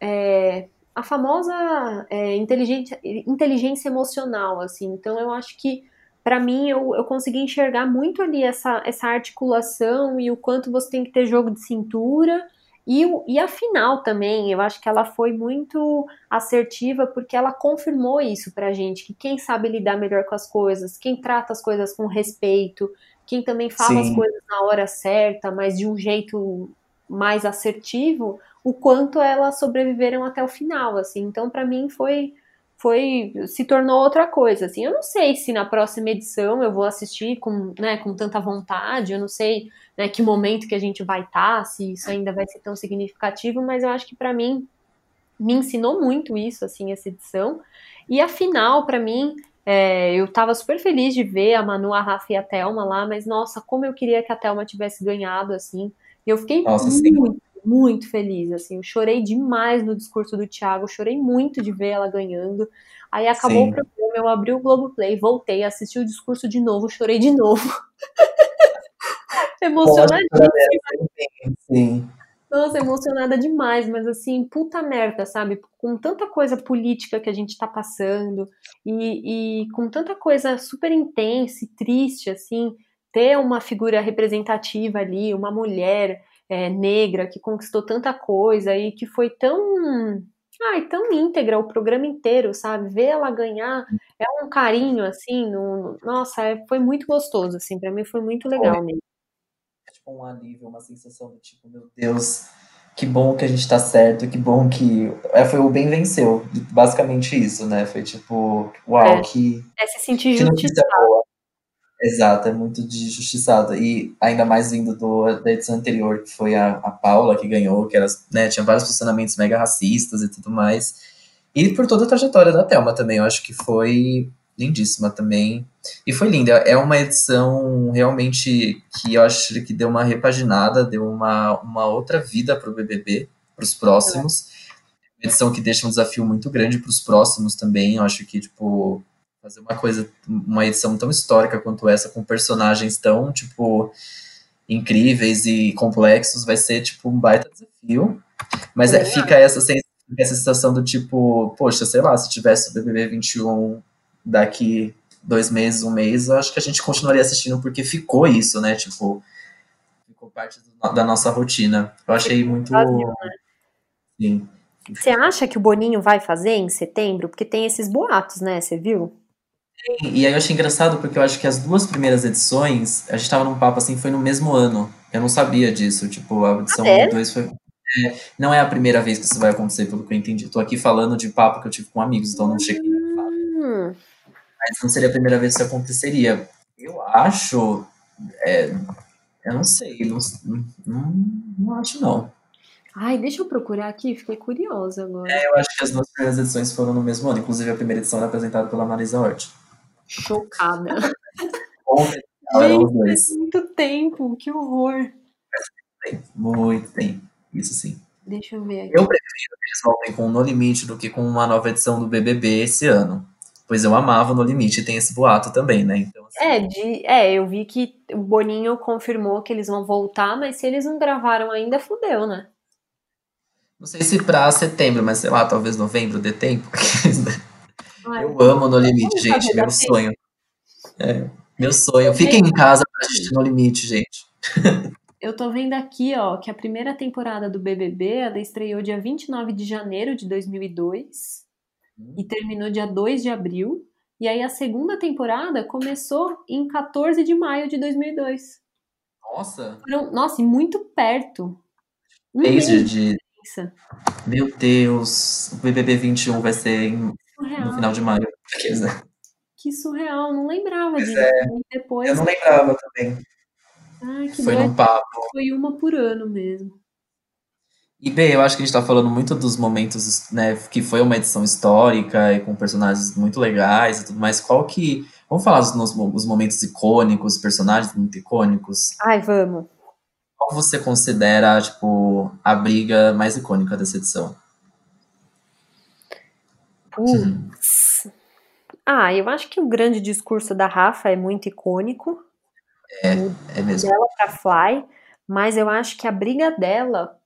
É, a famosa é, inteligência, inteligência emocional, assim, então eu acho que para mim eu, eu consegui enxergar muito ali essa, essa articulação e o quanto você tem que ter jogo de cintura e, e a final também, eu acho que ela foi muito assertiva porque ela confirmou isso pra gente, que quem sabe lidar melhor com as coisas, quem trata as coisas com respeito, quem também fala Sim. as coisas na hora certa, mas de um jeito mais assertivo, o quanto elas sobreviveram até o final, assim. Então, para mim foi foi se tornou outra coisa, assim. Eu não sei se na próxima edição eu vou assistir com, né, com tanta vontade, eu não sei né, que momento que a gente vai estar, tá, se isso ainda vai ser tão significativo, mas eu acho que para mim me ensinou muito isso, assim, essa edição. E afinal, para mim, é, eu estava super feliz de ver a Manu, a Rafa e a Thelma lá, mas nossa, como eu queria que a Thelma tivesse ganhado, assim. Eu fiquei nossa, muito, sim. Muito feliz, assim, eu chorei demais no discurso do Thiago, chorei muito de ver ela ganhando. Aí acabou Sim. o programa, eu abri o Globoplay, voltei, assisti o discurso de novo, chorei de novo. Emocionadíssima. Sim. Nossa, emocionada demais, mas assim, puta merda, sabe? Com tanta coisa política que a gente tá passando e, e com tanta coisa super intensa e triste, assim, ter uma figura representativa ali, uma mulher é, negra que conquistou tanta coisa e que foi tão ai, tão íntegra o programa inteiro, sabe? Ver ela ganhar é um carinho, assim, no, nossa, é, foi muito gostoso, assim, para mim foi muito legal mesmo um alívio, uma sensação do tipo, meu Deus, que bom que a gente tá certo, que bom que. É, foi o bem venceu. Basicamente isso, né? Foi tipo, uau, é. que. É se sentir justiçado. Exato, é muito de justiçado. E ainda mais vindo do, da edição anterior, que foi a, a Paula que ganhou, que era, né, tinha vários posicionamentos mega racistas e tudo mais. E por toda a trajetória da Thelma também, eu acho que foi lindíssima também. E foi linda. É uma edição realmente que eu acho que deu uma repaginada, deu uma, uma outra vida para o BBB, para os próximos. Uma edição que deixa um desafio muito grande para os próximos também. Eu acho que, tipo, fazer uma coisa, uma edição tão histórica quanto essa, com personagens tão, tipo, incríveis e complexos, vai ser, tipo, um baita desafio. Mas é, fica essa, essa sensação do tipo, poxa, sei lá, se tivesse o BBB 21 daqui dois meses, um mês, eu acho que a gente continuaria assistindo porque ficou isso, né? Tipo, ficou parte do, da nossa rotina. Eu achei muito. Né? Sim. Você acha que o Boninho vai fazer em setembro? Porque tem esses boatos, né? Você viu? E aí eu achei engraçado porque eu acho que as duas primeiras edições, a gente tava num papo assim, foi no mesmo ano. Eu não sabia disso. Tipo, a edição 1 ah, é? 2 foi. É, não é a primeira vez que isso vai acontecer, pelo que eu entendi. Tô aqui falando de papo que eu tive com amigos, então não cheguei. Hum mas não seria a primeira vez que isso aconteceria. Eu acho. É, eu não sei, não, não, não acho não. Ai, deixa eu procurar aqui, fiquei curiosa agora. É, eu acho que as duas primeiras edições foram no mesmo ano, inclusive a primeira edição era apresentada pela Marisa Hort. Chocada. Gente, muito tempo, que horror. Muito tempo, isso sim. Deixa eu ver aqui. Eu prefiro que eles voltem com No Limite do que com uma nova edição do BBB esse ano pois eu amava No Limite, tem esse boato também, né? Então, assim... é, de, é, eu vi que o Boninho confirmou que eles vão voltar, mas se eles não gravaram ainda, fudeu, né? Não sei se pra setembro, mas sei lá, talvez novembro dê tempo. Ai, eu amo No Limite, gente, meu sonho. É, meu sonho. Fiquem em casa pra assistir No Limite, gente. Eu tô vendo aqui, ó, que a primeira temporada do BBB, ela estreou dia 29 de janeiro de 2002 e terminou dia 2 de abril. E aí a segunda temporada começou em 14 de maio de 2002. Nossa! Foram, nossa, e muito perto. Um mês de... Meu Deus, o BBB 21 vai ser em... no final de maio. Que surreal, não lembrava disso. É. Depois... Eu não lembrava também. Ai, Foi no papo. Foi uma por ano mesmo. E bem, eu acho que a gente está falando muito dos momentos, né, que foi uma edição histórica e com personagens muito legais e tudo mais. Qual que. Vamos falar dos os momentos icônicos, personagens muito icônicos? Ai, vamos. Qual você considera, tipo, a briga mais icônica dessa edição? Putz. Ah, eu acho que o grande discurso da Rafa é muito icônico. É, é mesmo. Dela pra Fly, mas eu acho que a briga dela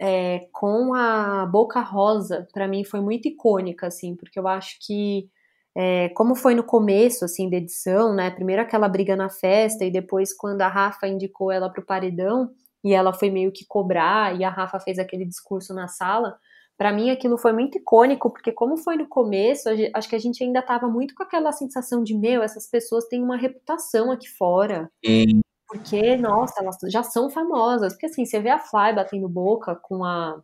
é, com a Boca Rosa, para mim foi muito icônica, assim, porque eu acho que, é, como foi no começo, assim, da edição, né, primeiro aquela briga na festa e depois quando a Rafa indicou ela pro paredão e ela foi meio que cobrar e a Rafa fez aquele discurso na sala, para mim aquilo foi muito icônico, porque como foi no começo, acho que a gente ainda tava muito com aquela sensação de, meu, essas pessoas têm uma reputação aqui fora. Sim. Porque, nossa, elas já são famosas. Porque assim, você vê a Fly batendo boca com a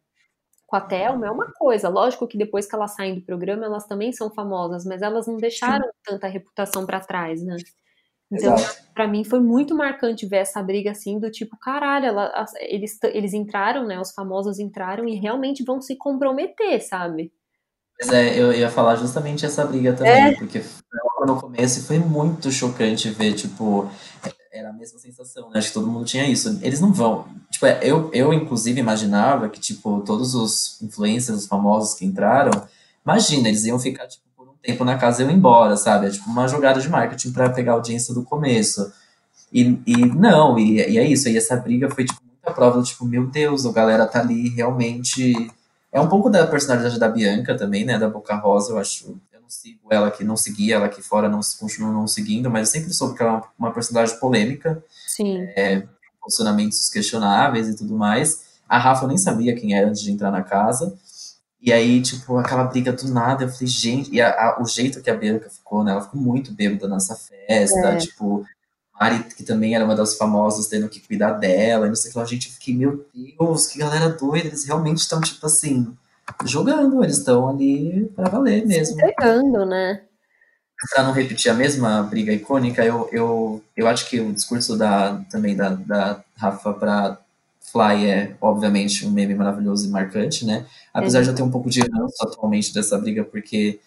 com a Thelma é uma coisa. Lógico que depois que elas saem do programa, elas também são famosas, mas elas não deixaram Sim. tanta reputação para trás, né? Então, para mim foi muito marcante ver essa briga assim do tipo, caralho, ela, eles, eles entraram, né? Os famosos entraram e realmente vão se comprometer, sabe? Pois é, eu ia falar justamente essa briga também, é. porque no começo foi muito chocante ver, tipo, era a mesma sensação, né? Acho que todo mundo tinha isso. Eles não vão. Tipo, é, eu, eu inclusive imaginava que, tipo, todos os influencers, os famosos que entraram, imagina, eles iam ficar, tipo, tempo na casa e iam embora, sabe? É tipo uma jogada de marketing para pegar a audiência do começo. E, e não, e, e é isso. E essa briga foi, tipo, muita prova do tipo, meu Deus, a galera tá ali realmente. É um pouco da personalidade da Bianca também, né? Da Boca Rosa, eu acho não sigo ela aqui, não seguia ela aqui fora, não continuo não seguindo, mas eu sempre soube que ela é uma, uma personagem polêmica. Sim. É, posicionamentos questionáveis e tudo mais. A Rafa eu nem sabia quem era antes de entrar na casa. E aí, tipo, aquela briga do nada, eu falei, gente, e a, a, o jeito que a Bianca ficou, né? Ela ficou muito bêbada nessa festa, é. tipo, Mari, que também era uma das famosas, tendo que cuidar dela, e não sei o que lá, gente, eu fiquei, meu Deus, que galera doida, eles realmente estão, tipo assim, jogando, eles estão ali para valer mesmo. Pegando, né? Para não repetir a mesma briga icônica, eu, eu, eu acho que o discurso da, também da, da Rafa para Fly é, obviamente, um meme maravilhoso e marcante, né? Apesar é. de eu ter um pouco de ranço atualmente dessa briga, porque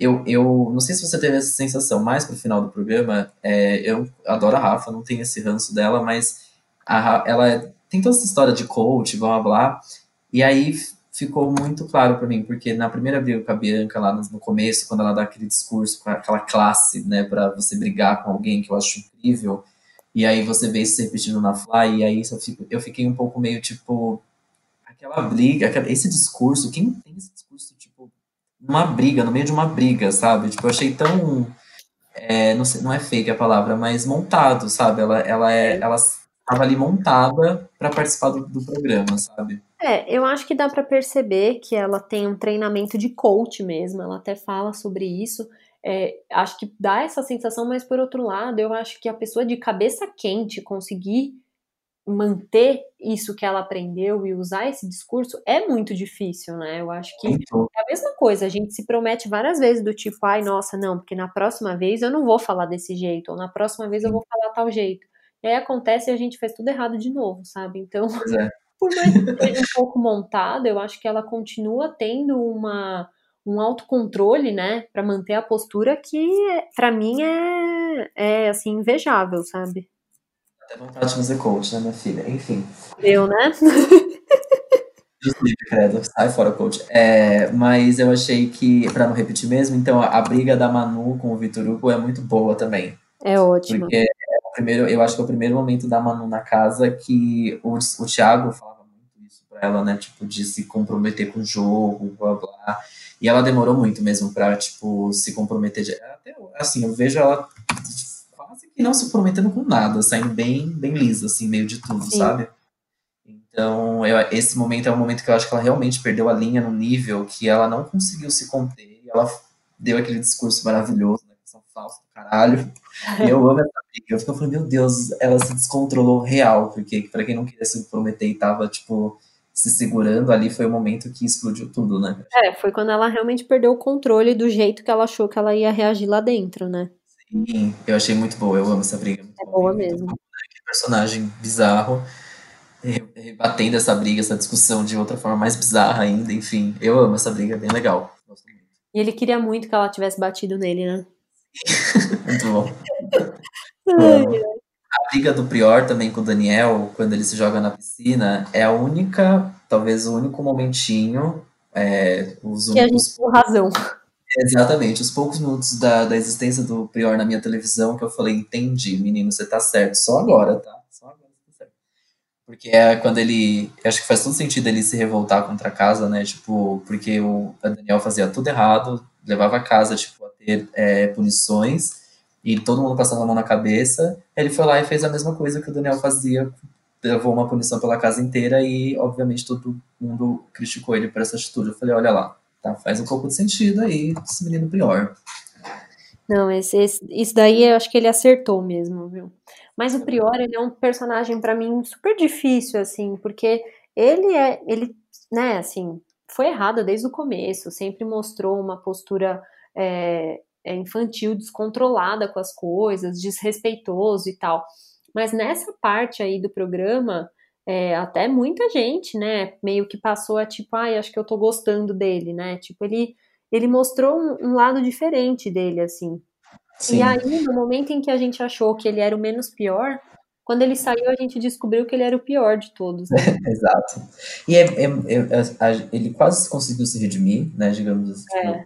eu, eu não sei se você teve essa sensação, mais pro final do programa, é, eu adoro a Rafa, não tenho esse ranço dela, mas a, ela tem toda essa história de coach, blá blá blá, e aí ficou muito claro para mim, porque na primeira briga com a Bianca, lá no começo, quando ela dá aquele discurso aquela classe, né, para você brigar com alguém, que eu acho incrível, e aí você vê isso se repetindo na Fly, e aí eu, fico, eu fiquei um pouco meio tipo. Aquela briga, esse discurso, quem tem esse discurso, tipo, numa briga, no meio de uma briga, sabe? Tipo, eu achei tão. É, não, sei, não é fake a palavra, mas montado, sabe? Ela, ela, é, ela estava ali montada para participar do, do programa, sabe? É, eu acho que dá para perceber que ela tem um treinamento de coach mesmo, ela até fala sobre isso. É, acho que dá essa sensação, mas por outro lado, eu acho que a pessoa de cabeça quente conseguir manter isso que ela aprendeu e usar esse discurso é muito difícil, né? Eu acho que é a mesma coisa, a gente se promete várias vezes do tipo, ai, nossa, não, porque na próxima vez eu não vou falar desse jeito, ou na próxima vez eu vou falar tal jeito. E aí acontece e a gente faz tudo errado de novo, sabe? Então, é. por mais que seja um pouco montada, eu acho que ela continua tendo uma, um autocontrole, né, para manter a postura que, para mim, é, é, assim, invejável, sabe? Até vontade de fazer coach, né, minha filha? Enfim. Eu, né? Credo, sai fora, coach. É, mas eu achei que, para não repetir mesmo, então a, a, briga da Manu com o Vitor Hugo é muito boa também. É ótimo. Porque primeiro, eu acho que é o primeiro momento da Manu na casa que o, o Thiago falava muito isso pra ela, né? Tipo, de se comprometer com o jogo, blá blá. E ela demorou muito mesmo pra, tipo, se comprometer. De, até, assim, eu vejo ela quase que não se comprometendo com nada, saindo bem, bem lisa, assim, meio de tudo, Sim. sabe? Então, eu, esse momento é um momento que eu acho que ela realmente perdeu a linha no nível que ela não conseguiu se conter. E ela deu aquele discurso maravilhoso, né? Que são falsos do caralho. E eu amo essa briga. Eu fico falando, meu Deus, ela se descontrolou real, porque para quem não queria se prometer e tava, tipo, se segurando ali, foi o momento que explodiu tudo, né? É, foi quando ela realmente perdeu o controle do jeito que ela achou que ela ia reagir lá dentro, né? Sim, eu achei muito boa, eu amo essa briga. é boa mesmo. Né? Que personagem bizarro, rebatendo essa briga, essa discussão de outra forma mais bizarra ainda, enfim. Eu amo essa briga, é bem legal. E ele queria muito que ela tivesse batido nele, né? Muito bom. a briga do Prior também com o Daniel, quando ele se joga na piscina, é a única, talvez o único momentinho. É, os que a gente tem razão. Exatamente, os poucos minutos da, da existência do Prior na minha televisão que eu falei, entendi, menino, você tá certo, só agora, tá? Só agora você tá certo. Porque é quando ele. Acho que faz todo sentido ele se revoltar contra a casa, né? Tipo, porque o Daniel fazia tudo errado, levava a casa, tipo, a ter é, punições e todo mundo passando a mão na cabeça. Ele foi lá e fez a mesma coisa que o Daniel fazia, levou uma punição pela casa inteira e, obviamente, todo mundo criticou ele por essa atitude. Eu falei, olha lá, tá, faz um pouco de sentido aí esse menino pior. Não, esse, esse, isso daí eu acho que ele acertou mesmo, viu? Mas o Prior, ele é um personagem para mim super difícil, assim, porque ele é, ele, né, assim, foi errado desde o começo, sempre mostrou uma postura é, infantil, descontrolada com as coisas, desrespeitoso e tal. Mas nessa parte aí do programa, é, até muita gente, né, meio que passou a tipo, ai, acho que eu tô gostando dele, né? Tipo, ele, ele mostrou um, um lado diferente dele, assim. Sim. E aí, no momento em que a gente achou que ele era o menos pior, quando ele saiu, a gente descobriu que ele era o pior de todos. Né? Exato. E é, é, é, ele quase conseguiu se redimir, né? Digamos assim, é.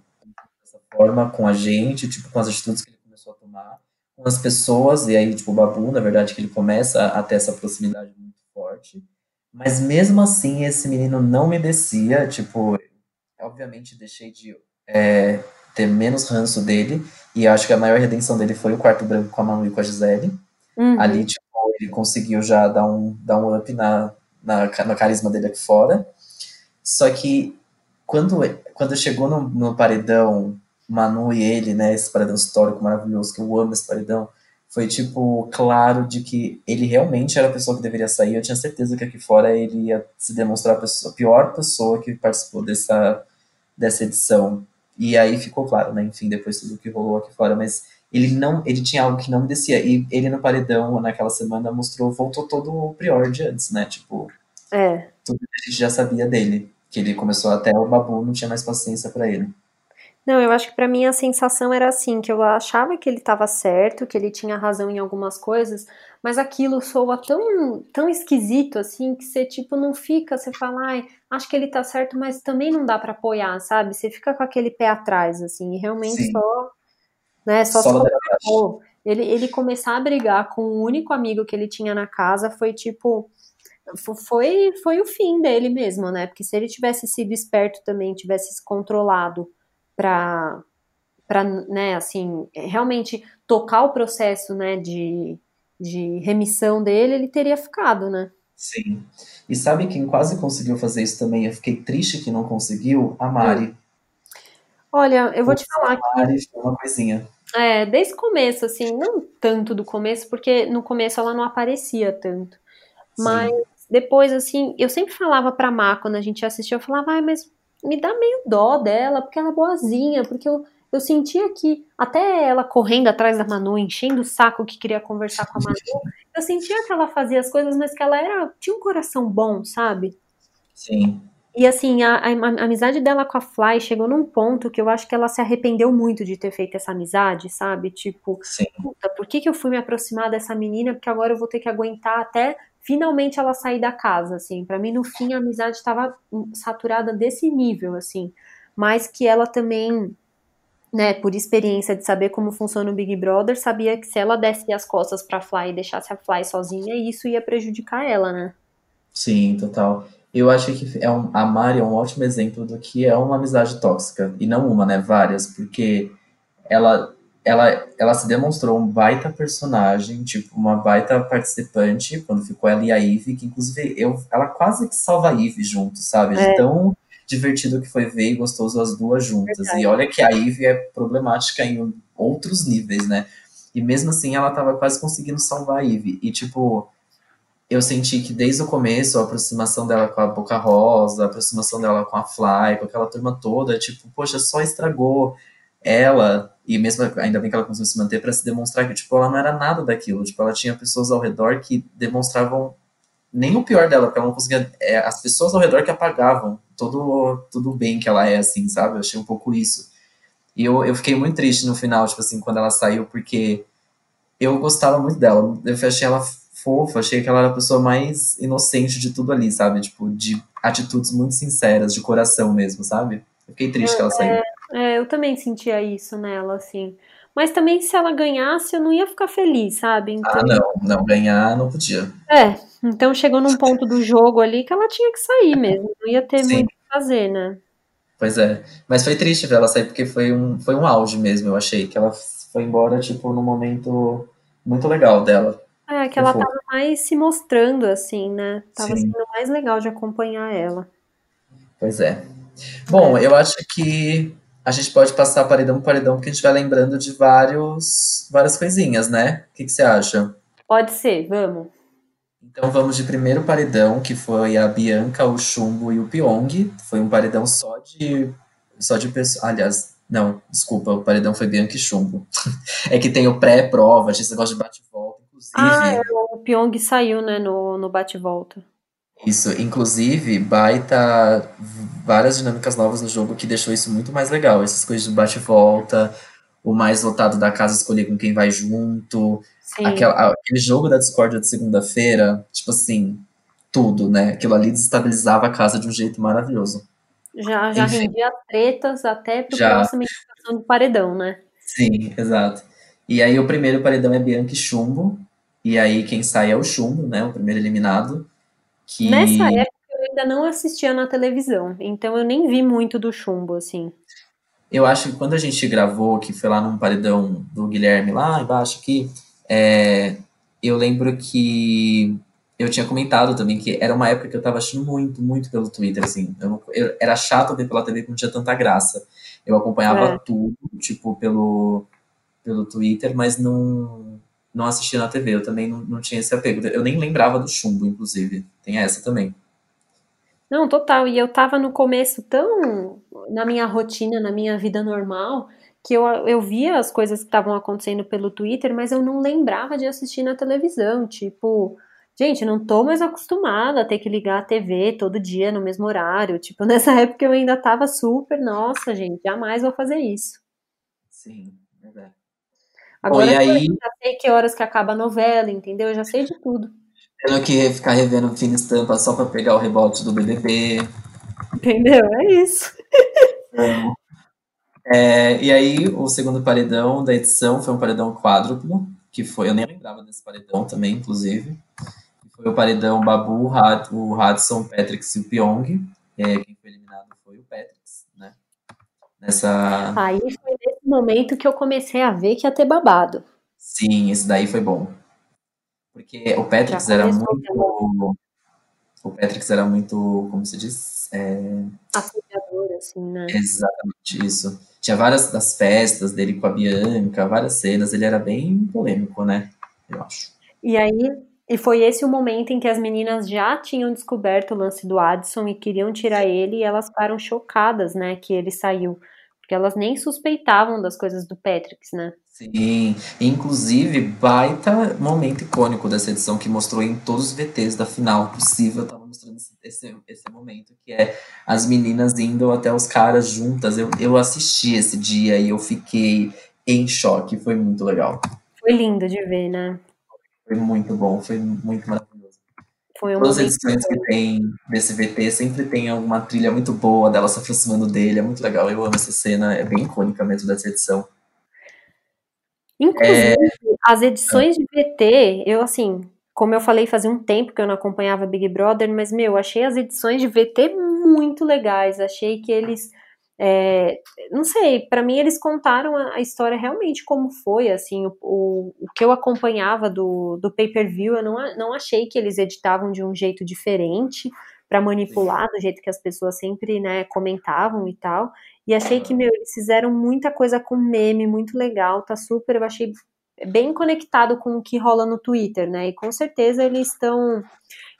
Forma, com a gente, tipo, com as atitudes que ele começou a tomar, com as pessoas, e aí, tipo, o Babu, na verdade, que ele começa a ter essa proximidade muito forte. Mas mesmo assim, esse menino não me descia, tipo, obviamente deixei de é, ter menos ranço dele, e acho que a maior redenção dele foi o quarto branco com a Manu e com a Gisele. Uhum. Ali, tipo, ele conseguiu já dar um, dar um up na, na, no carisma dele aqui fora. Só que quando, quando chegou no, no paredão, Manu e ele, né, esse paredão histórico maravilhoso, que eu amo esse paredão, foi, tipo, claro de que ele realmente era a pessoa que deveria sair. Eu tinha certeza que aqui fora ele ia se demonstrar a, pessoa, a pior pessoa que participou dessa, dessa edição. E aí ficou claro, né, enfim, depois tudo que rolou aqui fora, mas ele não, ele tinha algo que não me descia. E ele no paredão, naquela semana, mostrou, voltou todo o Prior de antes, né? Tipo, é. tudo que a gente já sabia dele. Que ele começou até o Babu, não tinha mais paciência para ele. Não, eu acho que para mim a sensação era assim, que eu achava que ele estava certo, que ele tinha razão em algumas coisas, mas aquilo soa tão, tão esquisito assim que você tipo não fica, você fala, ai, acho que ele tá certo, mas também não dá para apoiar, sabe? Você fica com aquele pé atrás assim, e realmente Sim. só né? Só, só se ele, ele começar a brigar com o único amigo que ele tinha na casa foi tipo foi foi o fim dele mesmo, né? Porque se ele tivesse sido esperto também, tivesse se controlado para para né, assim, realmente tocar o processo, né, de, de remissão dele, ele teria ficado, né? Sim. E sabe quem quase conseguiu fazer isso também? Eu fiquei triste que não conseguiu, a Mari. Hum. Olha, eu vou te falar que. Uma coisinha. É, desde o começo, assim, não tanto do começo, porque no começo ela não aparecia tanto. Sim. Mas depois, assim, eu sempre falava pra Má, quando a gente assistia, eu falava, ai, mas me dá meio dó dela, porque ela é boazinha, porque eu, eu sentia que até ela correndo atrás da Manu, enchendo o saco que queria conversar com a Manu, eu sentia que ela fazia as coisas, mas que ela era tinha um coração bom, sabe? Sim. E assim, a, a, a, amizade dela com a Fly chegou num ponto que eu acho que ela se arrependeu muito de ter feito essa amizade, sabe? Tipo, Sim. puta, por que, que eu fui me aproximar dessa menina? Porque agora eu vou ter que aguentar até finalmente ela sair da casa, assim. para mim, no fim, a amizade estava saturada desse nível, assim. Mas que ela também, né, por experiência de saber como funciona o Big Brother, sabia que se ela desse as costas pra Fly e deixasse a Fly sozinha, isso ia prejudicar ela, né? Sim, total. Eu acho que é um, a Mari é um ótimo exemplo do que é uma amizade tóxica. E não uma, né? Várias, porque ela, ela, ela se demonstrou um baita personagem, tipo, uma baita participante, quando ficou ela e a Ivy, que inclusive eu, ela quase que salva a Ivy junto, sabe? De é. tão divertido que foi ver e gostoso as duas juntas. Verdade. E olha que a Ivy é problemática em outros níveis, né? E mesmo assim ela tava quase conseguindo salvar a Ivy. E tipo eu senti que desde o começo, a aproximação dela com a Boca Rosa, a aproximação dela com a Fly, com aquela turma toda, tipo, poxa, só estragou ela, e mesmo ainda bem que ela conseguiu se manter para se demonstrar que, tipo, ela não era nada daquilo, tipo, ela tinha pessoas ao redor que demonstravam nem o pior dela, porque ela não conseguia, é, as pessoas ao redor que apagavam todo, todo o bem que ela é, assim, sabe, eu achei um pouco isso. E eu, eu fiquei muito triste no final, tipo assim, quando ela saiu, porque eu gostava muito dela, eu achei ela fofa, achei que ela era a pessoa mais inocente de tudo ali, sabe? Tipo, de atitudes muito sinceras, de coração mesmo, sabe? Eu fiquei triste é, que ela saiu. É, é, eu também sentia isso nela, assim. Mas também se ela ganhasse, eu não ia ficar feliz, sabe? Então... Ah, não, não, ganhar não podia. É, então chegou num ponto do jogo ali que ela tinha que sair mesmo, não ia ter Sim. muito o que fazer, né? Pois é, mas foi triste ver ela sair porque foi um, foi um auge mesmo, eu achei, que ela foi embora, tipo, num momento muito legal dela. É, que ela tava mais se mostrando, assim, né? Tava Sim. sendo mais legal de acompanhar ela. Pois é. Bom, é. eu acho que a gente pode passar paredão por paredão, porque a gente vai lembrando de vários, várias coisinhas, né? O que, que você acha? Pode ser, vamos. Então vamos de primeiro paredão, que foi a Bianca, o Chumbo e o Pyong. Foi um paredão só de. Só de pessoas. Aliás, não, desculpa, o paredão foi Bianca e Chumbo. é que tem o pré-prova, a gente gosta de bate-volta Inclusive. Ah, é, o Pyong saiu, né, no, no bate-volta. Isso, inclusive, baita várias dinâmicas novas no jogo que deixou isso muito mais legal. Essas coisas de bate-volta, o mais votado da casa escolher com quem vai junto. Aquela, aquele jogo da discórdia de segunda-feira, tipo assim, tudo, né? Aquilo ali desestabilizava a casa de um jeito maravilhoso. Já, já rendia tretas até para a próxima indicação do paredão, né? Sim, exato. E aí o primeiro paredão é Bianca e Chumbo. E aí quem sai é o Chumbo, né? O primeiro eliminado. Que... Nessa época eu ainda não assistia na televisão, então eu nem vi muito do Chumbo, assim. Eu acho que quando a gente gravou, que foi lá num paredão do Guilherme, lá embaixo aqui, é, eu lembro que eu tinha comentado também que era uma época que eu tava achando muito, muito pelo Twitter, assim. Eu, eu era chato ver pela TV porque não tinha tanta graça. Eu acompanhava é. tudo, tipo, pelo, pelo Twitter, mas não, não assistia na TV. Eu também não, não tinha esse apego. Eu nem lembrava do chumbo, inclusive. Tem essa também. Não, total. E eu tava no começo tão na minha rotina, na minha vida normal, que eu, eu via as coisas que estavam acontecendo pelo Twitter, mas eu não lembrava de assistir na televisão. Tipo, gente, não tô mais acostumada a ter que ligar a TV todo dia no mesmo horário. Tipo, nessa época eu ainda tava super, nossa, gente, jamais vou fazer isso. Sim. Agora Bom, aí... eu já sei que horas que acaba a novela, entendeu? Eu já sei de tudo. Tendo que ficar revendo fina estampa só pra pegar o rebote do BBB. Entendeu? É isso. É, e aí, o segundo paredão da edição foi um paredão quádruplo, que foi, eu nem lembrava desse paredão também, inclusive. Foi o paredão Babu, o Hudson, o Patrick e o Pyong. É, quem foi eliminado foi o Patrick, né? Nessa... Aí foi nesse momento que eu comecei a ver que ia ter babado. Sim, esse daí foi bom. Porque o Patrick era muito. O Patrick era muito, como se diz? É... Assediador, assim, né? Exatamente isso. Tinha várias das festas dele com a Bianca, várias cenas. Ele era bem polêmico, né? Eu acho. E aí, e foi esse o momento em que as meninas já tinham descoberto o lance do Addison e queriam tirar ele, e elas ficaram chocadas, né, que ele saiu. Porque elas nem suspeitavam das coisas do Patrick, né? Sim, inclusive, baita momento icônico dessa edição que mostrou em todos os VTs da final possível, tava mostrando esse, esse, esse momento, que é as meninas indo até os caras juntas. Eu, eu assisti esse dia e eu fiquei em choque, foi muito legal. Foi lindo de ver, né? Foi muito bom, foi muito maravilhoso. Foi Todas as edições que tem desse VT sempre tem alguma trilha muito boa dela se aproximando dele, é muito legal. Eu amo essa cena, é bem icônica mesmo dessa edição. Inclusive, é... as edições de VT, eu assim, como eu falei, fazia um tempo que eu não acompanhava Big Brother, mas meu, achei as edições de VT muito legais. Achei que eles é, não sei, para mim eles contaram a, a, história realmente como foi, assim, o, o, o que eu acompanhava do, do pay-per-view, eu não, não achei que eles editavam de um jeito diferente para manipular do jeito que as pessoas sempre, né, comentavam e tal, e achei que, meu, eles fizeram muita coisa com meme, muito legal, tá super, eu achei bem conectado com o que rola no Twitter, né, e com certeza eles estão,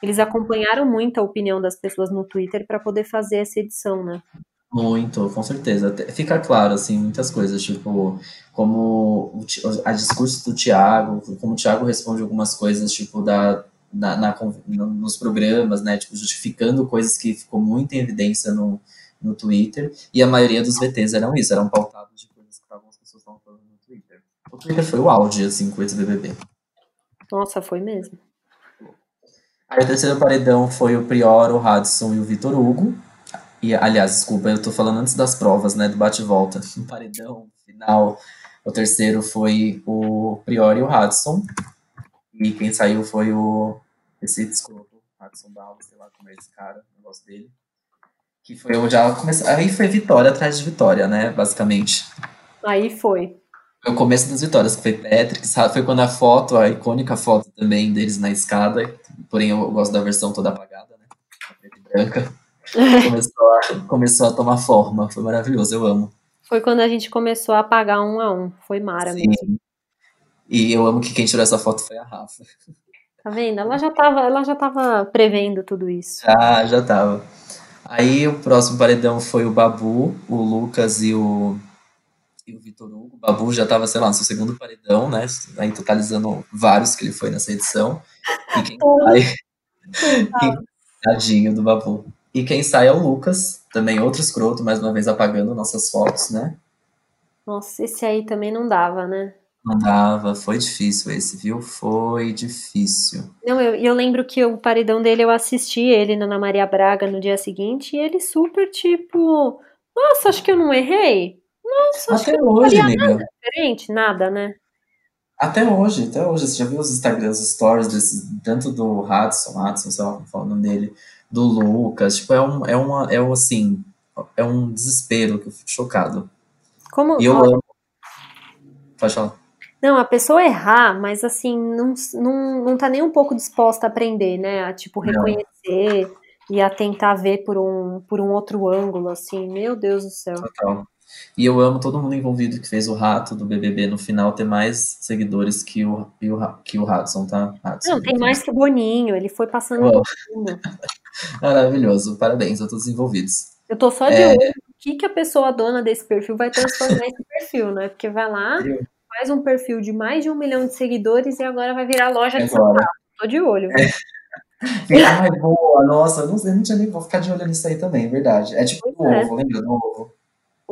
eles acompanharam muito a opinião das pessoas no Twitter para poder fazer essa edição, né. Muito, com certeza. Fica claro, assim, muitas coisas, tipo, como a discurso do Tiago, como o Tiago responde algumas coisas, tipo, da, na, na, nos programas, né, tipo, justificando coisas que ficou muito em evidência no, no Twitter, e a maioria dos VTs eram isso, eram pautados de coisas que as pessoas estavam falando no Twitter. O Twitter foi o auge, assim, com esse BBB. Nossa, foi mesmo. Aí o terceiro paredão foi o Prior, o Hudson e o Vitor Hugo, e, aliás, desculpa, eu tô falando antes das provas, né? Do bate-volta. No paredão final, o terceiro foi o Priori e o Hudson. E quem saiu foi o. Esse desculpa, Hudson Dalva, sei lá como é esse cara, o negócio dele. Que foi eu já comecei. Aí foi vitória atrás de vitória, né? Basicamente. Aí foi. Foi o começo das vitórias, que foi Patrick, foi quando a foto, a icônica foto também deles na escada, porém eu gosto da versão toda apagada, né? A preta e branca começou, a, começou a tomar forma. Foi maravilhoso, eu amo. Foi quando a gente começou a pagar um a um. Foi maravilhoso. E eu amo que quem tirou essa foto foi a Rafa. Tá vendo? Ela já tava, ela já tava prevendo tudo isso. Já, já tava. Aí o próximo paredão foi o Babu, o Lucas e o, e o Vitor Hugo. O Babu já tava, sei lá, no seu segundo paredão, né? Aí totalizando vários que ele foi nessa edição. E quem sai. Tadinho do Babu. E quem sai é o Lucas, também outro escroto, mais uma vez apagando nossas fotos, né? Nossa, esse aí também não dava, né? Não dava, foi difícil esse, viu? Foi difícil. Não, eu, eu lembro que o paredão dele eu assisti ele na Ana Maria Braga no dia seguinte e ele super tipo, nossa, acho que eu não errei. Nossa, acho Até que eu não hoje, faria amiga. nada diferente, nada, né? Até hoje, até hoje. Você já viu os Instagrams, os stories desse, tanto do Hudson, Hudson, sei lá como fala o nome dele, do Lucas. Tipo, é um, é uma, é um assim, é um desespero que eu fico chocado. Como, E eu amo. Pode falar. Não, a pessoa errar, mas assim, não, não, não tá nem um pouco disposta a aprender, né? A tipo, Não. reconhecer e a tentar ver por um, por um outro ângulo, assim, meu Deus do céu. Total. E eu amo todo mundo envolvido que fez o rato do BBB no final ter mais seguidores que o, que o, que o Hudson, tá? Hudson, Não, tem mais que o Boninho, ele foi passando mundo. Maravilhoso. Parabéns a todos os envolvidos. Eu tô só de É. olho no que, que a pessoa dona desse perfil vai transformar esse perfil, né? Porque vai lá, Eu- faz um perfil de mais de um milhão de seguidores e agora vai virar loja de Agora. sapato. Tô de olho. Ai, boa, nossa, eu não, eu não tinha nem. Vou ficar de olho nisso aí também, verdade. É tipo o é. ovo, lembra do ovo?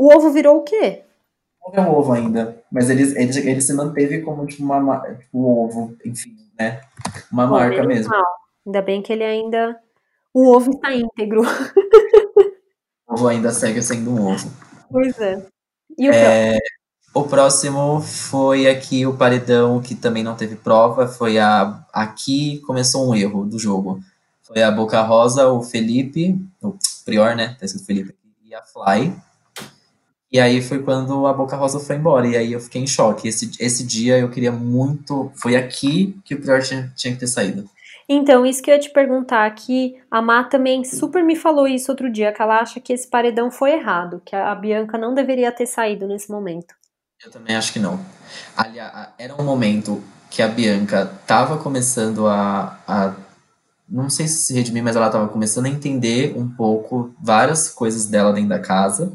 O ovo virou o quê? Não é um ovo ainda, mas ele, ele, ele se manteve como tipo, uma, ma- tipo, um ovo, enfim, né? Uma Pô, marca mesmo. mal. Ainda bem que ele ainda. O ovo está íntegro. O ovo ainda segue sendo um ovo. Pois é. E o É, o próximo foi aqui o paredão que também não teve prova. Foi a. Aqui começou um erro do jogo. Foi a Boca Rosa, o Felipe, o Prior, né? Tá escrito Felipe aqui, e a Fly. E aí foi quando a Boca Rosa foi embora. E aí eu fiquei em choque. Esse, esse dia eu queria muito. Foi aqui que o Prior tinha, tinha que ter saído. Então, isso que eu ia te perguntar, que a Má também super me falou isso outro dia, que ela acha que esse paredão foi errado, que a Bianca não deveria ter saído nesse momento. Eu também acho que não. Aliás, era um momento que a Bianca tava começando a, a não sei se se redimir, mas ela tava começando a entender um pouco várias coisas dela dentro da casa.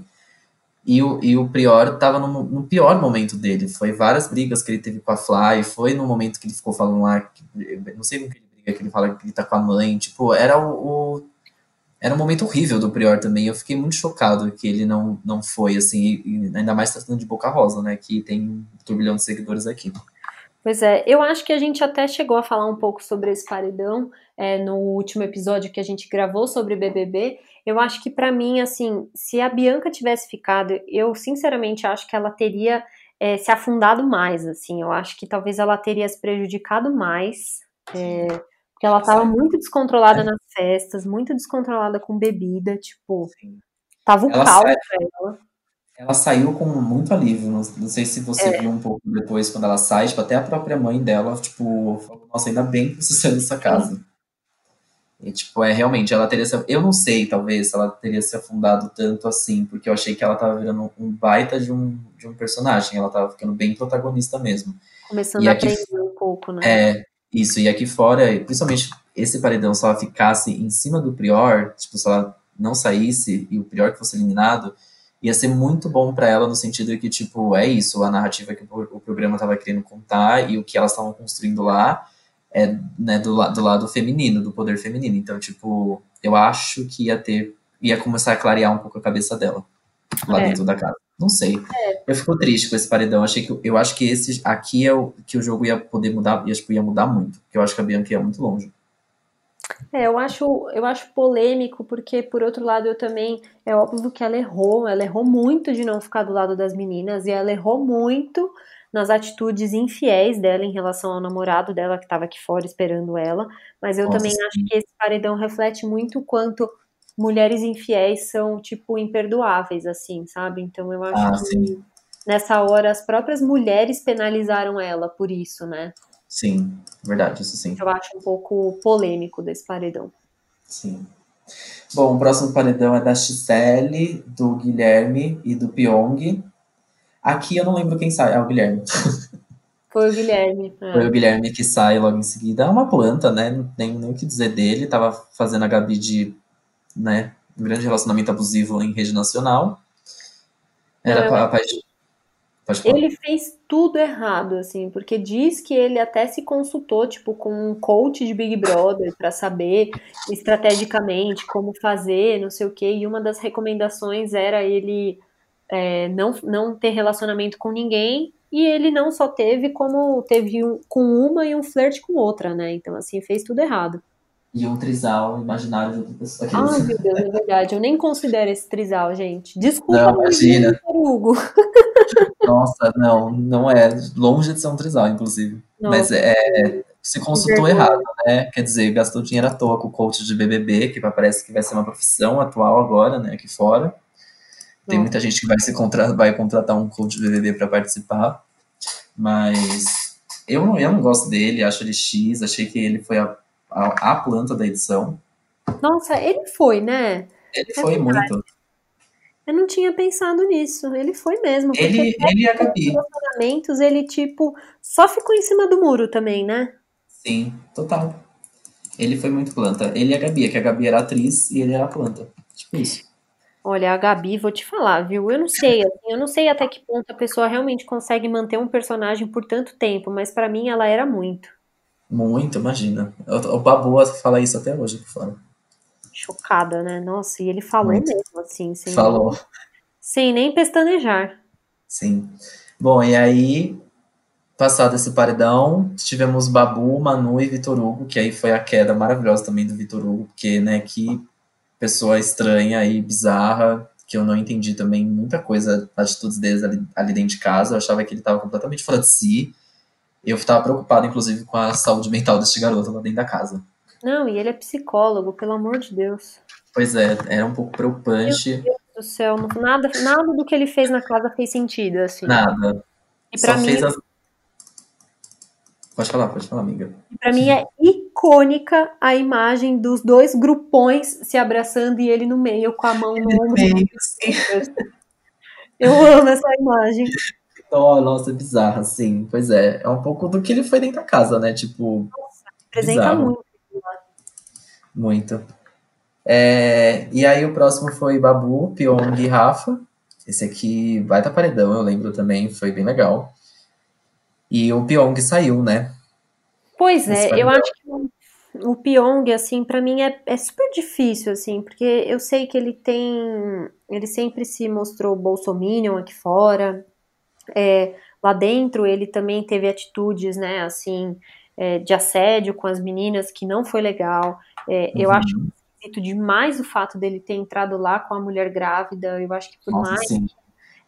E o, e o Prior tava no, no pior momento dele. Foi várias brigas que ele teve com a Fly, foi no momento que ele ficou falando lá, que- não sei com que ele briga, que ele fala que ele tá com a mãe. Tipo, era o, o- era um momento horrível do Prior também. Eu fiquei muito chocado que ele não, não foi, assim, e ainda mais tratando de Boca Rosa, né? Que tem um turbilhão de seguidores aqui. Pois é, eu acho que a gente até chegou a falar um pouco sobre esse paredão é, no último episódio que a gente gravou sobre BBB. Eu acho que pra mim, assim, se a Bianca tivesse ficado, eu sinceramente acho que ela teria é, se afundado mais, assim. Eu acho que talvez ela teria se prejudicado mais, é, porque ela tava muito descontrolada nas festas, muito descontrolada com bebida, tipo, tava o Ela caos sai- pra ela. Ela saiu com muito alívio. Não, não sei se você É. viu um pouco depois, quando ela sai, tipo, até a própria mãe dela, tipo, falou, nossa, ainda bem que você saiu dessa casa. E, tipo, é realmente, ela teria se, Eu não sei, talvez, se ela teria se afundado tanto assim, porque eu achei que ela tava virando um baita de um, de um personagem. Ela tava ficando bem protagonista mesmo. Começando E a aqui- aprender um pouco, né? É, isso. E aqui fora, principalmente esse paredão, se ela ficasse em cima do Prior, tipo, se ela não saísse e o Prior que fosse eliminado, ia ser muito bom pra ela no sentido de que, tipo, é isso, a narrativa que o, o programa tava querendo contar e o que elas estavam construindo lá é, né, do, do lado feminino, do poder feminino. Então, tipo, eu acho que ia ter, ia começar a clarear um pouco a cabeça dela lá É. dentro da casa. Não sei. Eu fico triste com esse paredão. Achei que eu acho que esse aqui é o que o jogo ia poder mudar, ia, tipo, ia mudar muito. Porque eu acho que a Bianca ia muito longe. É, eu acho, eu acho polêmico, porque por outro lado eu também, é óbvio que ela errou, ela errou muito de não ficar do lado das meninas, e ela errou muito nas atitudes infiéis dela em relação ao namorado dela que estava aqui fora esperando ela, mas eu Nossa, também sim. acho que esse paredão reflete muito o quanto mulheres infiéis são, tipo, imperdoáveis, assim, sabe? Então eu acho Ah, que sim. nessa hora as próprias mulheres penalizaram ela por isso, né? Sim, verdade, isso sim. Eu acho um pouco polêmico desse paredão. Sim. Bom, o próximo paredão é da Gisele, do Guilherme e do Pyong. Aqui eu não lembro quem sai. Ah, o Guilherme. Foi o Guilherme. é. Foi o Guilherme que sai logo em seguida. É uma planta, né? Não tem nem o que dizer dele. Tava fazendo a Gabi de, né, um grande relacionamento abusivo em rede nacional. Era Não, pa- a paixão. Ele fez tudo errado, assim, porque diz que ele até se consultou, tipo, com um coach de Big Brother pra saber estrategicamente como fazer, não sei o quê, e uma das recomendações era ele é, não, não ter relacionamento com ninguém. E ele não só teve, como teve um, com uma e um flerte com outra, né? Então, assim, fez tudo errado. E um trisal imaginário de outra pessoa. Ai, meu Deus, é verdade. Eu nem considero esse trisal, gente. Desculpa, não, imagina. Hugo. Nossa, não, não é. Longe de ser um trisal, inclusive. Nossa. Mas é, se consultou errado, né? Quer dizer, gastou dinheiro à toa com o coach de BBB, que parece que vai ser uma profissão atual agora, né, aqui fora. Tem muita gente que vai se contra... vai contratar um coach de BBB para participar, mas eu não, eu não gosto dele, acho ele X, achei que ele foi a, a, a planta da edição. Nossa, ele foi, né? Ele é foi verdade. muito. Eu não tinha pensado nisso. Ele foi mesmo. Ele, ele e a Gabi. relacionamentos, ele, tipo, só ficou em cima do muro também, né? Sim, total. Ele foi muito planta. Ele e a Gabi, que a Gabi era atriz e ele era planta. Tipo isso. Olha, a Gabi, vou te falar, viu? Eu não sei, assim, eu não sei até que ponto a pessoa realmente consegue manter um personagem por tanto tempo, mas para mim ela era muito. Muito, imagina. O, o Babu fala isso até hoje por fora. Chocada, né? Nossa, e ele falou muito. mesmo, assim, sem, falou. sem nem pestanejar. Sim. Bom, e aí Passado esse paredão, tivemos Babu, Manu e Vitor Hugo, que aí foi a queda maravilhosa também do Vitor Hugo, porque, né, que pessoa estranha e bizarra, que eu não entendi também muita coisa, atitudes deles ali, ali dentro de casa, eu achava que ele estava completamente fora de si, eu estava preocupado, inclusive, com a saúde mental desse garoto lá dentro da casa. Não, e ele é psicólogo, pelo amor de Deus. Pois é, era um pouco preocupante. Meu Deus do céu, nada, nada do que ele fez na casa fez sentido, assim. Nada. E pra Só mim, fez as Pode falar, pode falar, amiga. Para mim é icônica a imagem dos dois grupões se abraçando e ele no meio com a mão no ombro. Eu amo essa imagem. Oh, nossa, é bizarra, sim. Pois é, é um pouco do que ele foi dentro da casa, né? Tipo. Nossa, apresenta muito. Muito. É, e aí o próximo foi Babu, Pyong e Rafa. Esse aqui vai estar paredão, eu lembro também, foi bem legal. E o Pyong saiu, né? Pois é, eu acho que o Pyong, assim, para mim é, é super difícil, assim, porque eu sei que ele tem. Ele sempre se mostrou bolsominion aqui fora. É, lá dentro ele também teve atitudes, né, assim, é, de assédio com as meninas, que não foi legal. É, uhum. Eu acho demais o fato dele ter entrado lá com a mulher grávida. Eu acho que por Nossa, mais sim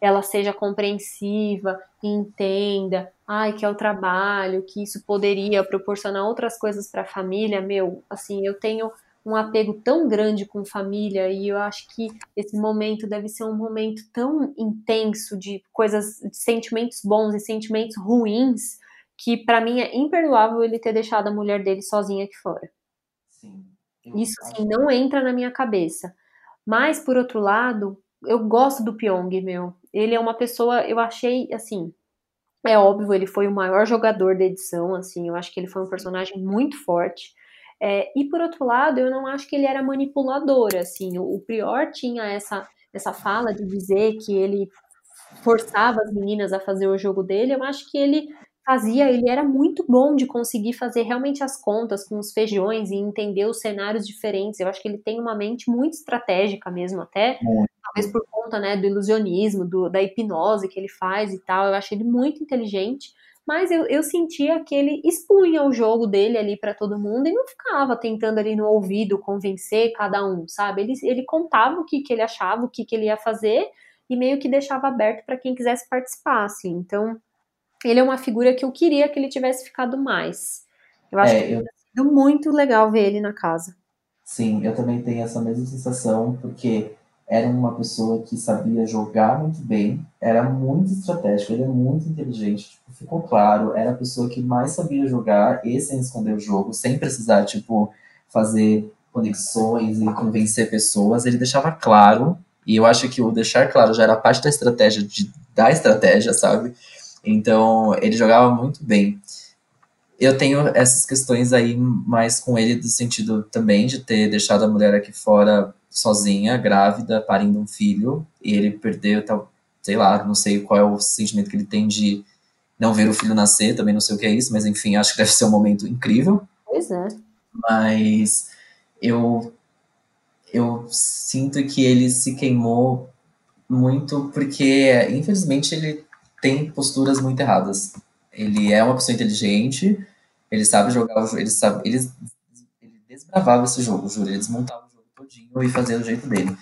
ela seja compreensiva, entenda, ai, que é o trabalho, que isso poderia proporcionar outras coisas para a família, meu, assim, eu tenho um apego tão grande com família e eu acho que esse momento deve ser um momento tão intenso de coisas, de sentimentos bons e sentimentos ruins que para mim é imperdoável ele ter deixado a mulher dele sozinha aqui fora. Sim. Isso sim não entra na minha cabeça. Mas por outro lado, eu gosto do Pyong, meu. Ele é uma pessoa, eu achei, assim, é óbvio, ele foi o maior jogador da edição, assim, eu acho que ele foi um personagem muito forte. É, e por outro lado, eu não acho que ele era manipulador, assim, o, o Prior tinha essa, essa fala de dizer que ele forçava as meninas a fazer o jogo dele, eu acho que ele fazia, ele era muito bom de conseguir fazer realmente as contas com os feijões e entender os cenários diferentes. Eu acho que ele tem uma mente muito estratégica mesmo, até talvez por conta né, do ilusionismo, do, da hipnose que ele faz e tal. Eu achei ele muito inteligente, mas eu, eu sentia que ele expunha o jogo dele ali para todo mundo e não ficava tentando ali no ouvido convencer cada um, sabe? Ele, ele contava o que, que ele achava, o que, que ele ia fazer e meio que deixava aberto para quem quisesse participar, assim. Então, ele é uma figura que eu queria que ele tivesse ficado mais. Eu acho é, que eu... sido muito legal ver ele na casa. Sim, eu também tenho essa mesma sensação, porque era uma pessoa que sabia jogar muito bem, era muito estratégico, ele é muito inteligente, tipo, ficou claro, era a pessoa que mais sabia jogar e sem esconder o jogo, sem precisar, tipo, fazer conexões e convencer pessoas, ele deixava claro, e eu acho que o deixar claro já era parte da estratégia, de, da estratégia, sabe? Então, ele jogava muito bem. Eu tenho essas questões aí mais com ele, do sentido também de ter deixado a mulher aqui fora sozinha, grávida, parindo um filho, e ele perdeu, tal, sei lá, não sei qual é o sentimento que ele tem de não ver o filho nascer, também não sei o que é isso, mas enfim, acho que deve ser um momento incrível. Pois é. Mas eu eu sinto que ele se queimou muito porque, infelizmente, ele tem posturas muito erradas. Ele é uma pessoa inteligente, ele sabe jogar o jogo, ele sabe, ele, ele desbravava esse jogo, juro, ele desmontava o jogo todinho e fazia do jeito dele.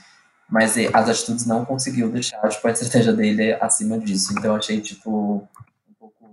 Mas as atitudes não conseguiu deixar, tipo, a estratégia dele acima disso. Então eu achei, tipo, um pouco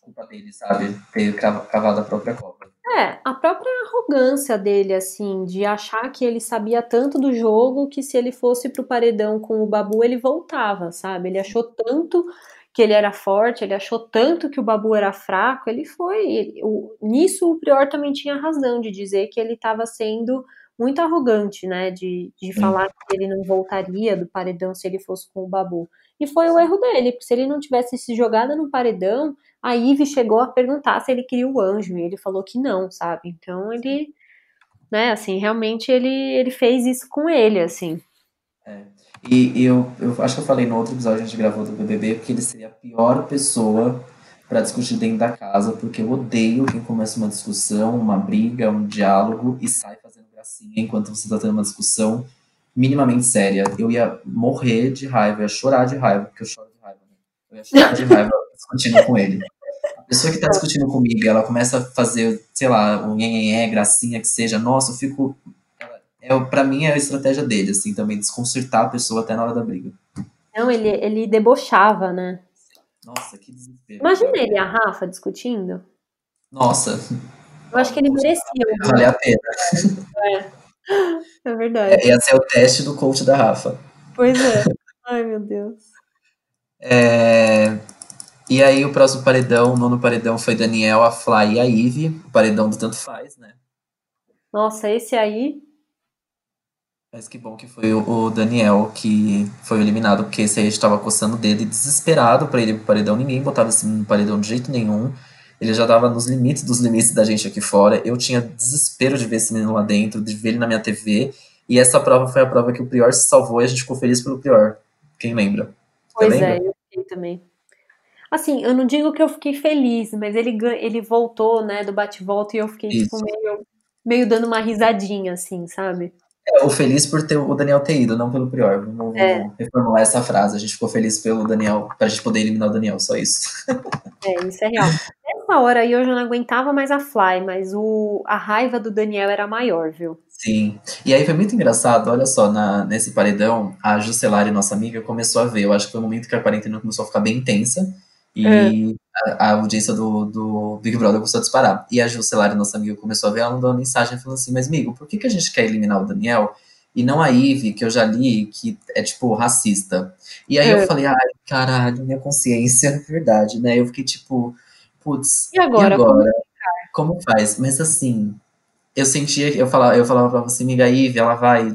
culpa dele, sabe? Ter cavado a própria Copa. É, a própria arrogância dele, assim, de achar que ele sabia tanto do jogo que se ele fosse pro paredão com o Babu, ele voltava, sabe? Ele achou tanto que ele era forte, ele achou tanto que o Babu era fraco, ele foi. Ele, o, nisso o Prior também tinha razão de dizer que ele estava sendo muito arrogante, né? De, de falar que ele não voltaria do paredão se ele fosse com o Babu. E foi o erro dele, porque se ele não tivesse se jogado no paredão, a Ive chegou a perguntar se ele queria o anjo, e ele falou que não, sabe? Então ele, né, assim, realmente ele, ele fez isso com ele, assim. É. E, e eu, eu acho que eu falei no outro episódio que a gente gravou do BBB que ele seria a pior pessoa para discutir dentro da casa, porque eu odeio quem começa uma discussão, uma briga, um diálogo e sai fazendo gracinha enquanto você está tendo uma discussão minimamente séria. Eu ia morrer de raiva, eu ia chorar de raiva, porque eu choro de raiva. Né? Eu ia chorar de raiva discutindo com ele. A pessoa que tá discutindo comigo, ela começa a fazer, sei lá, um nhenhenhé, gracinha que seja, nossa, eu fico. É, pra mim é a estratégia dele, assim, também, desconcertar a pessoa até na hora da briga. Não, ele, ele debochava, né? Nossa, que desespero. Imagina ele e a Rafa discutindo. Nossa. Eu acho que ele merecia. Vale a pena. É. É verdade. É, ia ser o teste do coach da Rafa. Pois é. Ai, meu Deus. É... E aí o próximo paredão, o nono paredão foi Daniel, a Fly e a Ivy. O paredão do tanto faz, né? Nossa, esse aí. Mas que bom que foi o Daniel que foi eliminado, porque esse aí estava coçando o dedo e desesperado para ele ir pro paredão. Ninguém botava esse no paredão de jeito nenhum. Ele já tava nos limites dos limites da gente aqui fora. Eu tinha desespero de ver esse menino lá dentro, de ver ele na minha TV. E essa prova foi a prova que o Prior se salvou e a gente ficou feliz pelo Prior. Quem lembra? Pois é, eu fiquei também. Assim, eu não digo que eu fiquei feliz, mas ele, ele voltou, né, do bate-volta e eu fiquei, tipo, meio, meio dando uma risadinha, assim, sabe? É, o feliz por ter o Daniel ter ido, não pelo Prior. Vamos, é. reformular essa frase. A gente ficou feliz pelo Daniel, pra gente poder eliminar o Daniel, só isso. É, isso é real. Nessa hora aí eu já não aguentava mais a Fly, mas o, a raiva do Daniel era maior, viu? Sim. E aí foi muito engraçado, olha só, na, nesse paredão, a Juscelari, nossa amiga, começou a ver. Eu acho que foi o momento que a quarentena começou a ficar bem intensa. E é. a, a, audiência do, do Big Brother começou a disparar. E a Juscelari, nossa amiga, começou a ver, ela mandou uma mensagem falando assim, mas amigo, por que, que a gente quer eliminar o Daniel? E não a Ivy, que eu já li, que é, tipo, racista. E aí é. eu falei, ai, caralho, minha consciência, é verdade, né? Eu fiquei, tipo, putz, e agora? E agora? Como, como, faz? Mas assim, eu sentia, eu falava, eu falava pra você, amiga Ivy, ela vai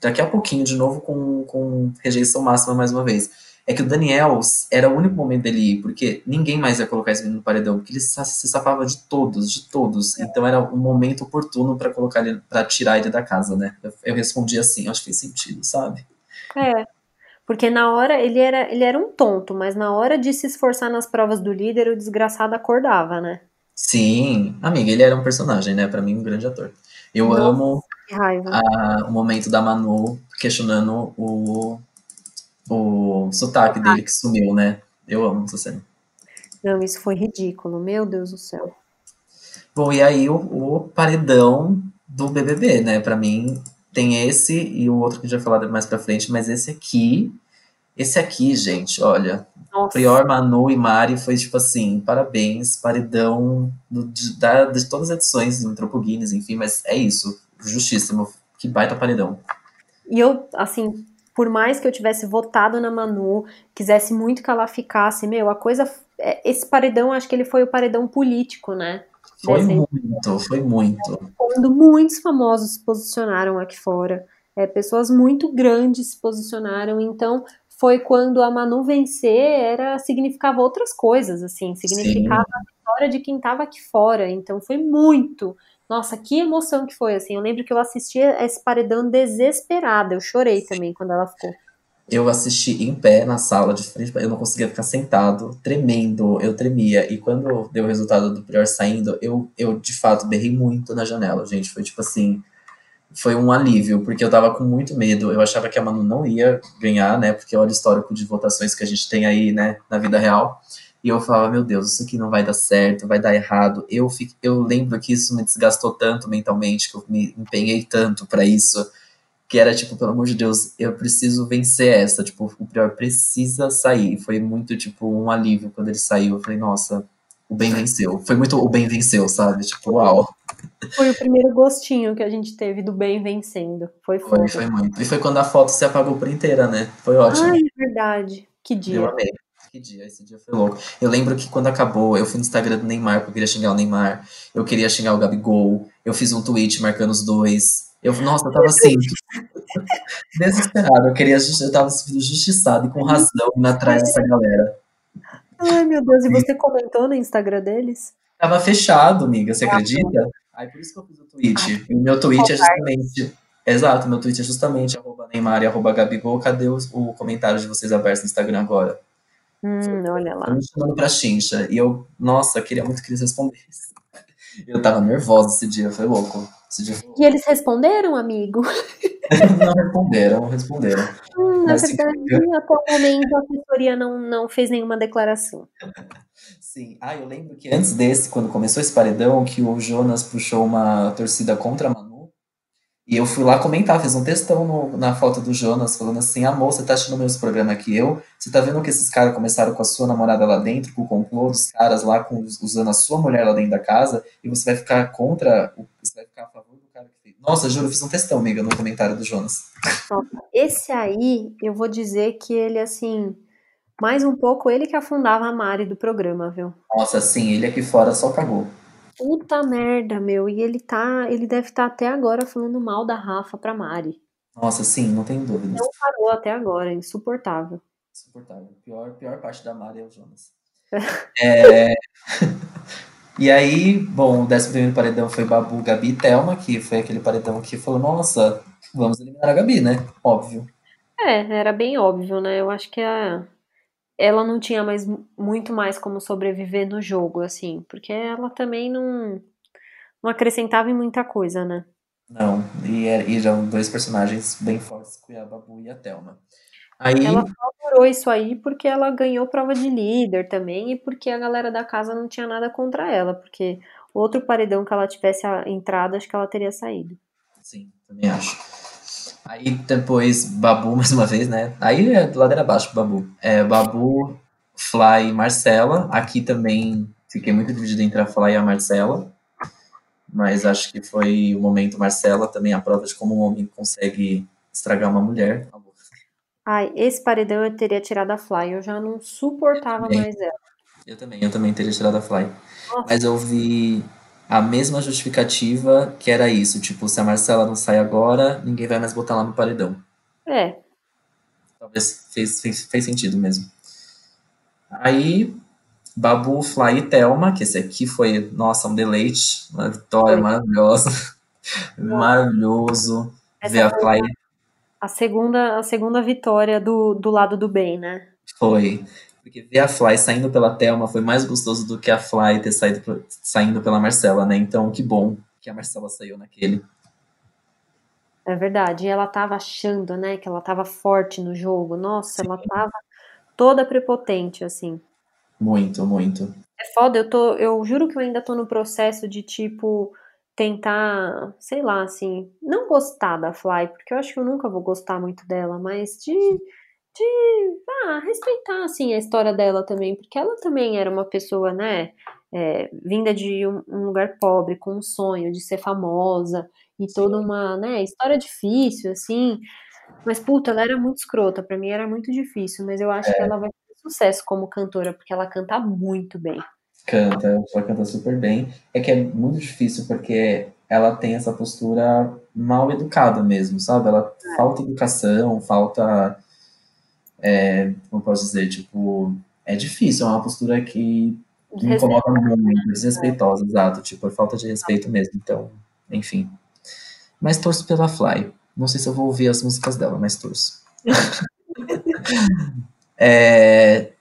daqui a pouquinho de novo com, com rejeição máxima mais uma vez é que o Daniel era o único momento dele ir, porque ninguém mais ia colocar esse menino no paredão, porque ele se safava de todos, de todos. É. Então era um momento oportuno para colocar ele, para tirar ele da casa, né? Eu, eu respondi assim, acho que fez sentido, sabe? É. Porque na hora ele era, ele era um tonto, mas na hora de se esforçar nas provas do líder, o desgraçado acordava, né? Sim, amiga, ele era um personagem, né? Para mim, um grande ator. Eu Nossa, amo a, o momento da Manu questionando o o sotaque dele que sumiu, né? Eu amo essa cena. Não, isso foi ridículo, meu Deus do céu. Bom, e aí o, o paredão do BBB, né? Para mim tem esse e o outro que a gente vai falar mais pra frente, mas esse aqui, esse aqui, gente, olha, Nossa. Prior, Manu e Mari foi tipo assim, parabéns, paredão do, de, da, de todas as edições do Tropo Guinness, enfim, mas é isso, justíssimo, que baita paredão. E eu, assim, por mais que eu tivesse votado na Manu, quisesse muito que ela ficasse, meu, a coisa. É, esse paredão, acho que ele foi o paredão político, né? Foi Desse... muito, foi muito. Quando muitos famosos se posicionaram aqui fora, é, pessoas muito grandes se posicionaram, então foi quando a Manu vencer era significava outras coisas, assim, significava Sim. a vitória de quem estava aqui fora, então foi muito nossa, que emoção que foi, assim. Eu lembro que eu assisti esse paredão desesperada. Eu chorei também quando ela ficou. Eu assisti em pé na sala de frente, eu não conseguia ficar sentado, tremendo, eu tremia. E quando deu o resultado do Prior saindo, eu, eu de fato berrei muito na janela, gente. Foi tipo assim. foi um alívio, porque eu tava com muito medo. Eu achava que a Manu não ia ganhar, né? Porque olha o histórico de votações que a gente tem aí, né, na vida real. E eu falava, meu Deus, isso aqui não vai dar certo, vai dar errado. Eu, fico, eu lembro que isso me desgastou tanto mentalmente, que eu me empenhei tanto para isso, que era tipo, pelo amor de Deus, eu preciso vencer essa. Tipo, o pior precisa sair. Foi muito, tipo, um alívio quando ele saiu. Eu falei, nossa, o bem venceu. Foi muito o bem venceu, sabe? Tipo, uau. Foi o primeiro gostinho que a gente teve do bem vencendo. Foi Foi, foi muito. E foi quando a foto se apagou por inteira, né? Foi ótimo. Ai, é verdade. Que dia. Eu amei. Que dia, esse dia foi louco. Eu lembro que quando acabou, eu fui no Instagram do Neymar, porque eu queria xingar o Neymar, eu queria xingar o Gabigol, eu fiz um tweet marcando os dois. Eu, nossa, eu tava assim, desesperado. Eu queria, eu tava sendo justiçado e com razão indo atrás dessa galera. Ai, meu Deus, e você comentou no Instagram deles? Tava fechado, amiga, você acredita? Aí por isso que eu fiz o tweet. E o meu tweet é justamente. Exato, meu tweet é justamente arroba Neymar e arroba Gabigol. Cadê o, o comentário de vocês aberto no Instagram agora? Hum, olha lá. Eu me chamando pra chincha. E eu, nossa, queria muito que eles respondessem. Eu tava nervosa esse dia, foi louco. Esse dia foi louco. E eles responderam, amigo? não responderam, não responderam. Hum, na Mas, assim, verdade, até o momento a assessoria não, não fez nenhuma declaração. Sim. Ah, eu lembro que antes desse, quando começou esse paredão, que o Jonas puxou uma torcida contra a Manu. E eu fui lá comentar, fiz um textão no- na foto do Jonas, falando assim: amor, você tá assistindo o mesmo programa que eu? Você tá vendo que esses caras começaram com a sua namorada lá dentro, com o complô dos caras lá, com, usando a sua mulher lá dentro da casa, e você vai ficar contra, o- você vai ficar a favor do cara que fez. Nossa, juro, fiz um textão, amiga, no comentário do Jonas. Esse aí, eu vou dizer que ele, assim, mais um pouco, ele que afundava a Mari do programa, viu? Nossa, sim, ele aqui fora só cagou. Puta merda, meu. E ele tá, ele deve estar até agora falando mal da Rafa pra Mari. Nossa, sim, não tem dúvidas. Não parou até agora, insuportável. Insuportável. Pior, pior parte da Mari é o Jonas. É, E aí, bom, o décimo primeiro paredão foi Babu, Gabi e Thelma, que foi aquele paredão que falou, nossa, vamos eliminar a Gabi, né? Óbvio. É, era bem óbvio, né? Eu acho que a... ela não tinha mais muito mais como sobreviver no jogo, assim, porque ela também não, não acrescentava em muita coisa, né? Não, e, era- e eram dois personagens bem fortes, que é a Babu e a Thelma. Aí, Ela só adorou isso aí porque ela ganhou prova de líder também e porque a galera da casa não tinha nada contra ela, porque outro paredão que ela tivesse entrado, acho que ela teria saído. sim, também acho. Aí depois, Babu, mais uma vez, né? Aí é ladeira abaixo, Babu. É, Babu, Fly e Marcela. Aqui também fiquei muito dividido entre a Fly e a Marcela. Mas acho que foi o momento Marcela também a prova de como um homem consegue estragar uma mulher. Ai, esse paredão eu teria tirado a Fly, eu já não suportava mais ela. Eu também, eu também teria tirado a Fly. Nossa. Mas eu vi a mesma justificativa que era isso. Tipo, se a Marcela não sai agora, ninguém vai mais botar lá no paredão. É, Talvez fez, fez, fez sentido mesmo. Aí, Babu, Fly e Thelma, que esse aqui foi, nossa, um deleite, uma vitória Foi. maravilhosa. Maravilhoso Essa ver a Fly. a segunda, a segunda vitória do, do lado do bem, né? Foi. Porque ver a Fly saindo pela Thelma foi mais gostoso do que a Fly ter saído saindo pela Marcela, né? Então, que bom que a Marcela saiu naquele. É verdade. E ela tava achando, né, que ela tava forte no jogo. Nossa, ela tava toda prepotente, assim. Muito, muito. É foda, eu tô, eu juro que eu ainda tô no processo de, tipo, tentar, sei lá, assim, não gostar da Fly, porque eu acho que eu nunca vou gostar muito dela, mas de, de, ah, respeitar, assim, a história dela também, porque ela também era uma pessoa, né, é, vinda de um, um lugar pobre, com um sonho de ser famosa, e toda uma, né, história difícil, assim, mas, puta, ela era muito escrota, pra mim era muito difícil, mas eu acho que ela vai ter sucesso como cantora, porque ela canta muito bem. Canta, ela canta super bem. É que é muito difícil porque ela tem essa postura mal educada mesmo, sabe? Ela falta educação, falta. É, como posso dizer? Tipo, é difícil, é uma postura que me incomoda muito, desrespeitosa, exato. Tipo, é falta de respeito mesmo. Então, enfim. Mas torço pela Fly. Não sei se eu vou ouvir as músicas dela, mas torço. É,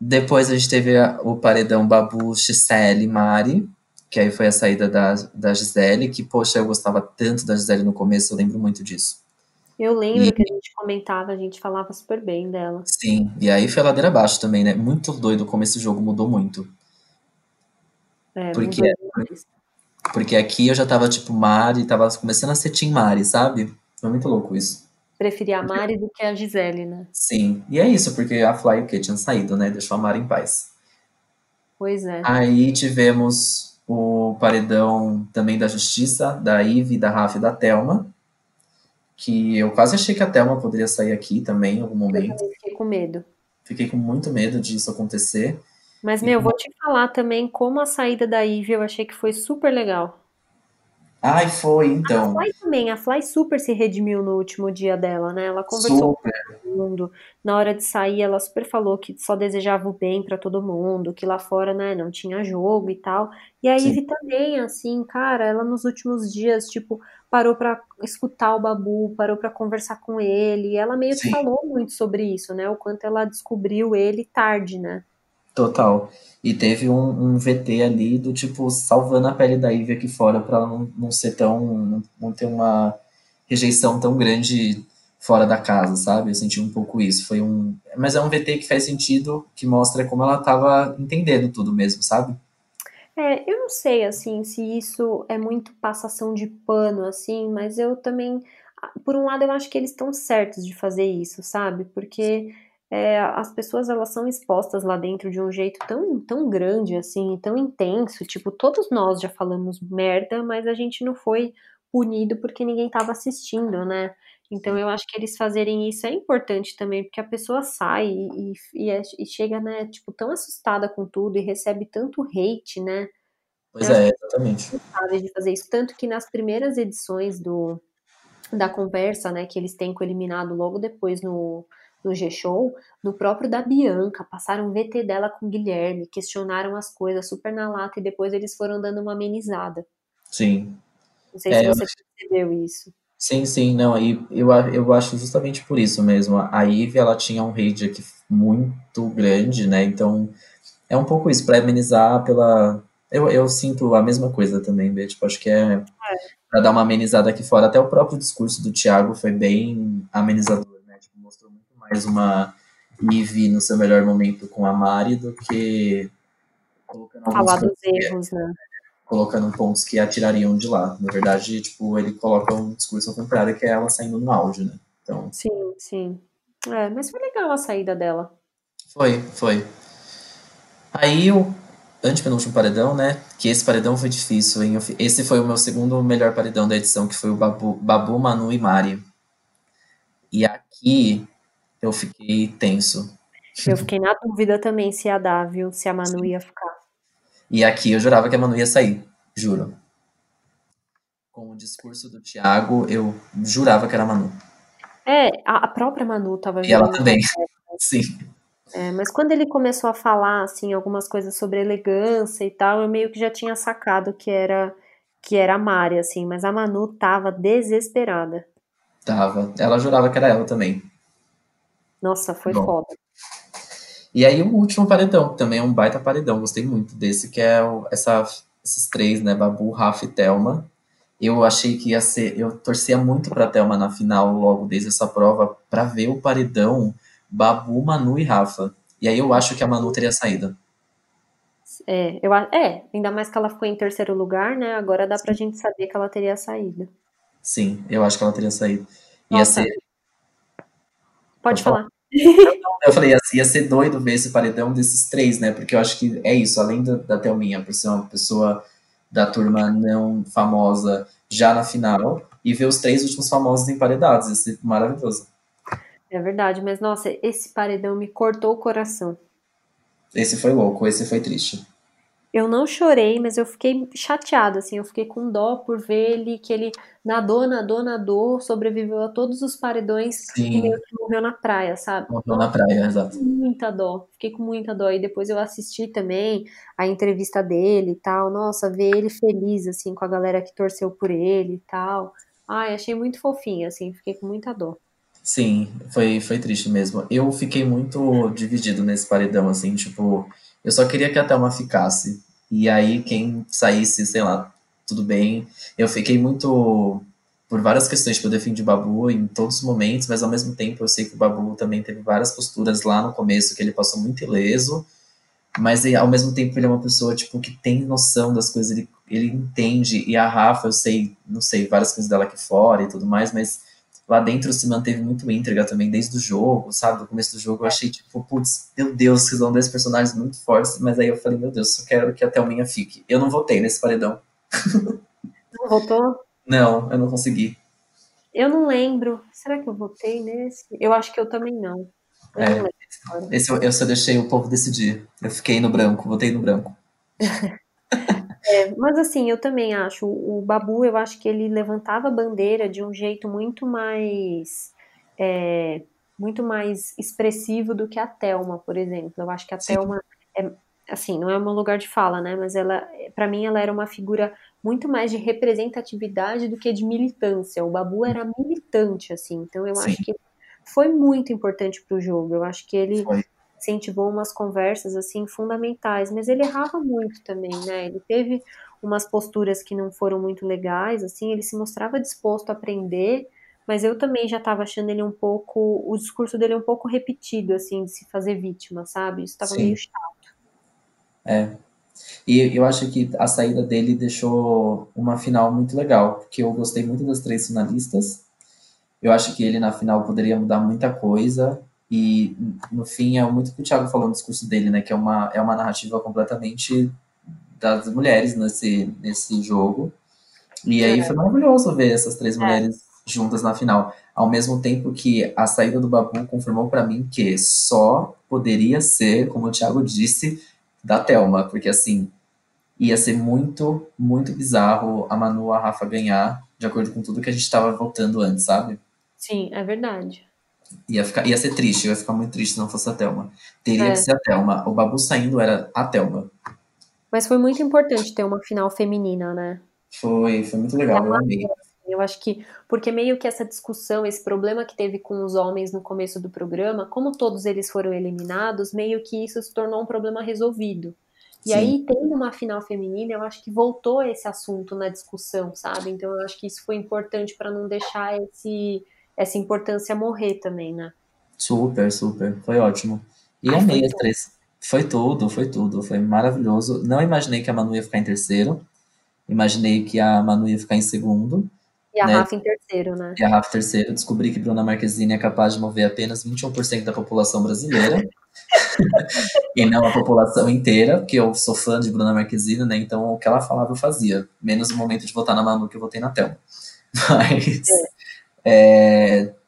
depois a gente teve a- o paredão Babu, Gisele e Mari. que aí foi a saída da, da Gisele, que, poxa, eu gostava tanto da Gisele no começo, eu lembro muito disso. Eu lembro e... que a gente comentava, a gente falava super bem dela. Sim, e aí foi a ladeira abaixo também, né? Muito doido como esse jogo mudou muito. É, porque, porque aqui eu já tava tipo Mari, tava começando a ser Team Mari, sabe? Foi muito louco isso. Preferia a Mari do que a Gisele, né? Sim, e é isso, porque a Fly o que tinha saído, né? Deixou a Mari em paz. Pois é. Aí tivemos o paredão também da Justiça, da Ive, da Rafa e da Thelma. Que eu quase achei que a Thelma poderia sair aqui também em algum momento. Eu fiquei com medo. Fiquei com muito medo disso acontecer. Mas, meu, e... vou te falar também como a saída da Ive eu achei que foi super legal. Ai, foi, então. A Fly também, a Fly super se redimiu no último dia dela, né? Ela conversou super. com todo mundo. Na hora de sair, ela super falou que só desejava o bem para todo mundo, que lá fora, né, não tinha jogo e tal. E a Ivy também, assim, cara, ela nos últimos dias, tipo, parou para escutar o Babu, parou para conversar com ele. ela meio que falou muito sobre isso, né? O quanto ela descobriu ele tarde, né? Total. E teve um, um, VT ali do tipo salvando a pele da Ivy aqui fora para ela não, não ser tão. Não, não, ter uma rejeição tão grande fora da casa, sabe? Eu senti um pouco isso. Foi um. Mas é um VT que faz sentido, que mostra como ela tava entendendo tudo mesmo, sabe? É, eu não sei, assim, se isso é muito passação de pano, assim, mas eu também. Por um lado, eu acho que eles estão certos de fazer isso, sabe? Porque é, as pessoas elas são expostas lá dentro de um jeito tão, tão grande, assim, tão intenso. Tipo, todos nós já falamos merda, mas a gente não foi punido porque ninguém estava assistindo, né? Então eu acho que eles fazerem isso é importante também, porque a pessoa sai e, e, é, e chega, né, tipo, tão assustada com tudo e recebe tanto hate, né? Pois é, exatamente. de fazer isso. Tanto que nas primeiras edições do, da conversa, né, que eles têm com o eliminado logo depois no, no G-Show, no próprio da Bianca, passaram um VT dela com o Guilherme, questionaram as coisas super na lata e depois eles foram dando uma amenizada. Sim. Não sei é, se você percebeu isso. Sim, sim, não, aí eu, eu acho justamente por isso mesmo. A Ivy, ela tinha um rage aqui muito grande, né, então é um pouco isso, para amenizar pela... Eu, eu sinto a mesma coisa também, Bê, tipo, acho que é, é. para dar uma amenizada aqui fora. Até o próprio discurso do Thiago foi bem amenizador mais uma Eve no seu melhor momento com a Mari do que falar dos erros, né? Colocando pontos que atirariam de lá. Na verdade, tipo, ele coloca um discurso ao contrário, que é ela saindo no áudio, né? Então... Sim, sim. É, mas foi legal a saída dela. Foi, foi. Aí o antepenúltimo paredão, né? Que esse paredão foi difícil, hein? Esse foi o meu segundo melhor paredão da edição, que foi o Babu, Babu Manu e Mari. E aqui eu fiquei tenso. Eu fiquei na dúvida também se ia dar, viu? Se a Manu ia ficar. E aqui eu jurava que a Manu ia sair, juro. Com o discurso do Thiago, eu jurava que era a Manu. É, a própria Manu tava E ela também, sim. É, mas quando ele começou a falar, assim, algumas coisas sobre elegância e tal, eu meio que já tinha sacado que era que era a Mari, assim, mas a Manu tava desesperada. Tava. Ela jurava que era ela também. Nossa, foi Bom. foda. E aí o último paredão, que também é um baita paredão, gostei muito desse, que é o, essa, esses três, né, Babu, Rafa e Thelma. Eu achei que ia ser, eu torcia muito pra Thelma na final, logo desde essa prova, para ver o paredão Babu, Manu e Rafa. E aí eu acho que a Manu teria saído. É, eu, é, ainda mais que ela ficou em terceiro lugar, né? Agora dá pra gente saber que ela teria saído. Sim, eu acho que ela teria saído. Nossa, ia ser Pode falar. Eu falei, assim, ia ser doido ver esse paredão desses três, né? Porque eu acho que é isso, além da, da Thelminha, por ser uma pessoa da turma não famosa já na final, e ver os três últimos famosos emparedados, ia ser maravilhoso. É verdade, mas nossa, esse paredão me cortou o coração. Esse foi louco, esse foi triste. Eu não chorei, mas eu fiquei chateada, assim, eu fiquei com dó por ver ele, que ele nadou, nadou, nadou, sobreviveu a todos os paredões Sim. e morreu na praia, sabe? Morreu na praia, exato. Muita dó, fiquei com muita dó. E depois eu assisti também a entrevista dele e tal, nossa, ver ele feliz, assim, com a galera que torceu por ele e tal. Ai, achei muito fofinho, assim, fiquei com muita dó. Sim, foi, foi triste mesmo. Eu fiquei muito dividido nesse paredão, assim, tipo eu só queria que a Thelma ficasse. E aí, quem saísse, sei lá, tudo bem. Eu fiquei muito. Por várias questões, tipo, eu defendi o Babu em todos os momentos, mas ao mesmo tempo eu sei que o Babu também teve várias posturas lá no começo que ele passou muito ileso, mas ao mesmo tempo ele é uma pessoa, tipo, que tem noção das coisas, ele, ele entende, e a Rafa, eu sei, não sei, várias coisas dela aqui fora e tudo mais, mas lá dentro se manteve muito íntegra também, desde o jogo, sabe? Do começo do jogo eu achei, tipo, putz, meu Deus, que são dois personagens muito fortes, mas aí eu falei, meu Deus, só quero que a Thelminha fique. Eu não votei nesse paredão. Não votou? Não, eu não consegui. Eu não lembro. Será que eu votei nesse? Eu acho que eu também não. Eu É. não. Esse eu, eu só deixei o povo decidir. Eu fiquei no branco, votei no branco. É, mas assim, eu também acho, o Babu, eu acho que ele levantava a bandeira de um jeito muito mais é, muito mais expressivo do que a Thelma, por exemplo. Eu acho que a Sim. Thelma é, assim, não é um lugar de fala, né? Mas ela, para mim, ela era uma figura muito mais de representatividade do que de militância. O Babu era militante, assim. Então eu Sim. acho que foi muito importante para o jogo. Eu acho que ele Foi. Incentivou umas conversas assim fundamentais, mas ele errava muito também, né? Ele teve umas posturas que não foram muito legais, assim, ele se mostrava disposto a aprender, mas eu também já estava achando ele um pouco, o discurso dele um pouco repetido, assim, de se fazer vítima, sabe? Isso estava meio chato. É. E eu acho que a saída dele deixou uma final muito legal, porque eu gostei muito das três finalistas. Eu acho que ele na final poderia mudar muita coisa. E no fim é muito o que o Thiago falou no discurso dele, né? Que é uma, é uma narrativa completamente das mulheres nesse, nesse jogo. E aí É. foi maravilhoso ver essas três É. mulheres juntas na final. Ao mesmo tempo que a saída do Babu confirmou pra mim que só poderia ser, como o Thiago disse, da Thelma, porque assim, ia ser muito, muito bizarro a Manu a Rafa ganhar, de acordo com tudo que a gente estava votando antes, sabe? Sim, é verdade. Ia, ficar, ia ser triste, ia ficar muito triste se não fosse a Thelma. Teria É. que ser a Thelma. O Babu saindo era a Thelma. Mas foi muito importante ter uma final feminina, né? Foi, foi muito legal, eu amei. Eu acho que, porque meio que essa discussão, esse problema que teve com os homens no começo do programa, como todos eles foram eliminados, meio que isso se tornou um problema resolvido. E Sim. aí, tendo uma final feminina, eu acho que voltou esse assunto na discussão, sabe? Então, eu acho que isso foi importante para não deixar esse, essa importância morrer também, né? Super, super. Foi ótimo. E Ai, amei as três. Foi tudo, foi tudo. Foi maravilhoso. Não imaginei que a Manu ia ficar em terceiro. Imaginei que a Manu ia ficar em segundo. E a Né? Rafa em terceiro, né? E a Rafa terceiro. Descobri que Bruna Marquezine é capaz de mover apenas 21% da população brasileira. e não a população inteira, porque eu sou fã de Bruna Marquezine, né? Então o que ela falava eu fazia. Menos o momento de votar na Manu que eu votei na Thelma. Mas é,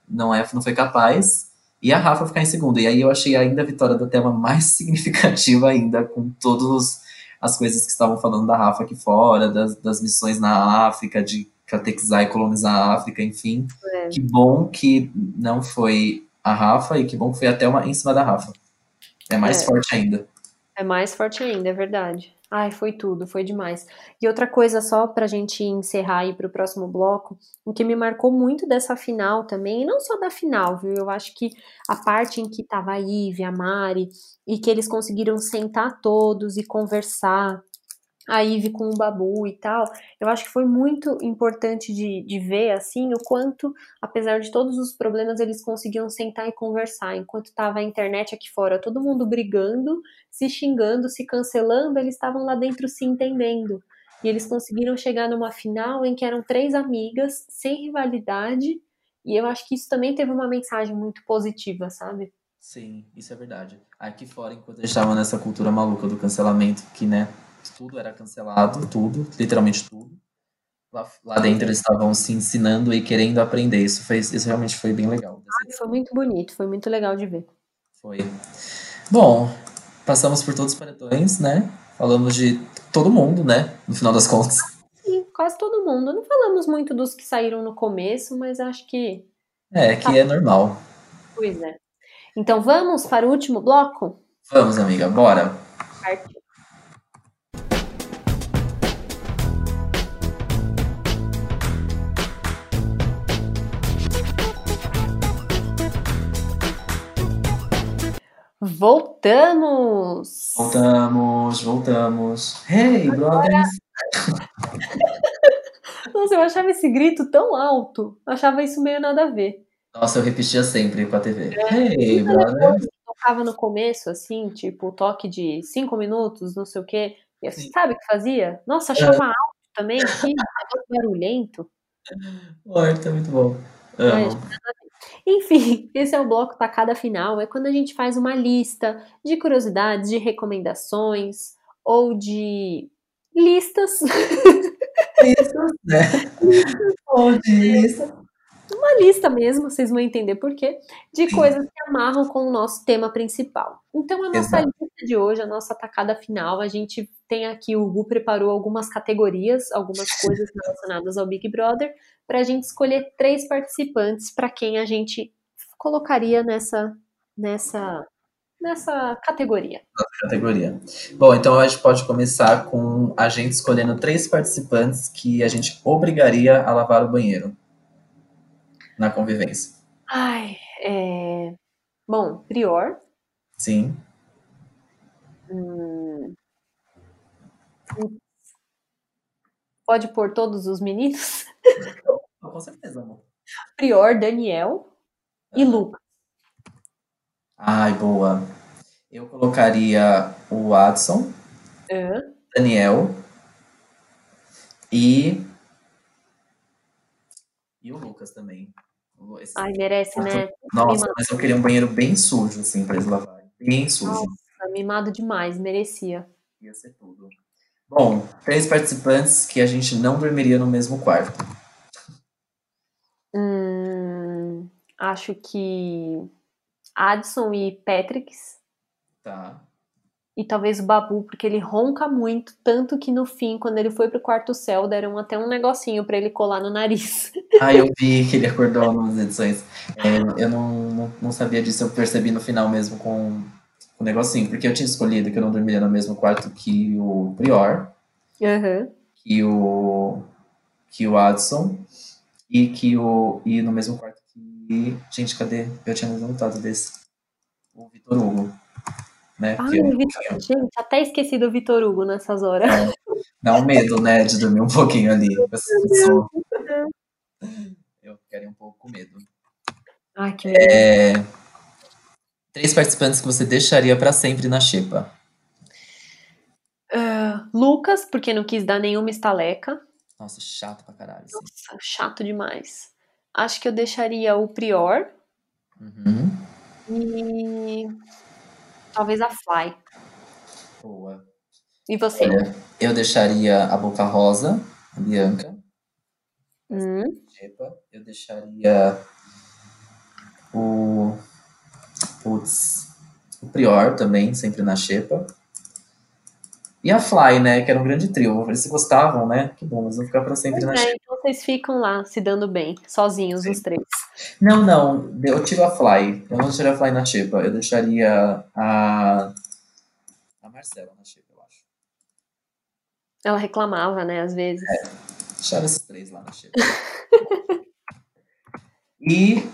não, é, não foi capaz. E a Rafa ficar em segundo. E aí eu achei ainda a vitória da Thelma mais significativa ainda, com todas as coisas que estavam falando da Rafa aqui fora, das, das missões na África, de catequizar e colonizar a África, enfim. É. Que bom que não foi a Rafa e que bom que foi a Thelma em cima da Rafa. É mais É. forte ainda. É mais forte ainda, é verdade. Ai, foi tudo, foi demais. E outra coisa, só pra gente encerrar e pro próximo bloco, o que me marcou muito dessa final também, e não só da final, viu? Eu acho que a parte em que tava a Ive, a Mari, e que eles conseguiram sentar todos e conversar, a Ive com o Babu e tal, eu acho que foi muito importante de, de ver, assim, o quanto, apesar de todos os problemas, eles conseguiam sentar e conversar, enquanto tava a internet aqui fora, todo mundo brigando, se xingando, se cancelando, eles estavam lá dentro se entendendo. E eles conseguiram chegar numa final em que eram três amigas, sem rivalidade, e eu acho que isso também teve uma mensagem muito positiva, sabe? Sim, isso é verdade. Aqui fora, enquanto eles estavam nessa cultura maluca do cancelamento, que, né, tudo era cancelado, tudo, literalmente tudo. Lá, lá dentro eles estavam se ensinando e querendo aprender. Isso, foi, isso realmente foi bem legal. Foi muito bonito, foi muito legal de ver. Foi. Bom, passamos por todos os paredões, né? Falamos de todo mundo, né? No final das contas. E quase todo mundo. Não falamos muito dos que saíram no começo, mas acho que. É, que é normal. Pois é. Então vamos para o último bloco? Vamos, amiga, bora. Partiu. Voltamos! Voltamos, voltamos. Hey, brothers! Nossa, eu achava esse grito tão alto. Eu achava isso meio nada a ver. Nossa, eu repetia sempre com a TV. Hey, brothers! Tocava no começo, assim, tipo, toque de cinco minutos, não sei o quê. E sabe o que fazia? Nossa, chama alto também, que negócio barulhento. Oi, tá muito bom. Amo. Enfim, esse é o bloco tacada final. É quando a gente faz uma lista de curiosidades, de recomendações ou de listas. Isso, né? Onde isso? Uma lista mesmo, vocês vão entender por quê, de coisas que amarram com o nosso tema principal. Então, a nossa Exato. lista de hoje, a nossa tacada final, a gente tem aqui, o Gu preparou algumas categorias, algumas coisas relacionadas ao Big Brother, para a gente escolher três participantes para quem a gente colocaria nessa, nessa, nessa categoria. Categoria. Bom, então a gente pode começar com a gente escolhendo três participantes que a gente obrigaria a lavar o banheiro na convivência. Ai, é... Bom, Prior. Sim. Hum... Pode pôr todos os meninos? Com certeza, amor. Prior, Daniel e Lucas. Ai, boa. Eu colocaria o Watson? Daniel e. E o Lucas também. Esse- Ai, merece, né? Nossa, mimado. mas eu queria um banheiro bem sujo, assim, pra eles lavarem. Bem sujo. Nossa, mimado demais, merecia. Ia ser tudo. Bom, três participantes que a gente não dormiria no mesmo quarto. Hum, acho que Adson e Patricks. Tá. E talvez o Babu, porque ele ronca muito, tanto que no fim, quando ele foi pro quarto céu, deram até um negocinho pra ele colar no nariz. Ah, eu vi que ele acordou nas edições. É, eu não, não, não sabia disso, eu percebi no final mesmo com o negocinho, porque eu tinha escolhido que eu não dormiria no mesmo quarto que o Prior, Aham. que o que o Adson e que o e no mesmo quarto que gente, cadê? Eu tinha notado desse o Vitor Hugo, né? Ai, eu- gente, até esqueci do Vitor Hugo nessas horas. Dá um medo, né, de dormir um pouquinho ali. Eu, sou- eu ficaria um pouco com medo. Ai, que medo. É, Três participantes que você deixaria pra sempre na xepa. Ah, Lucas, porque não quis dar nenhuma estaleca. Nossa, chato pra caralho. assim. Nossa, chato demais. Acho que eu deixaria o Prior Uhum. e talvez a Fly. Boa. E você? Olha, eu deixaria a Boca Rosa, a Bianca, Hum. Eu deixaria o. Putz. O Prior também, sempre na xepa. E a Fly, né? Que era um grande trio. Eles se gostavam, né? Que bom, eles vão ficar pra sempre na é, então vocês ficam lá se dando bem, sozinhos os três. Não, não. Eu tiro a Fly. Eu não deixaria a Fly na xepa. Eu deixaria a. A Marcela na xepa, eu acho. Ela reclamava, né, às vezes. Deixaram esses três lá na xepa. e,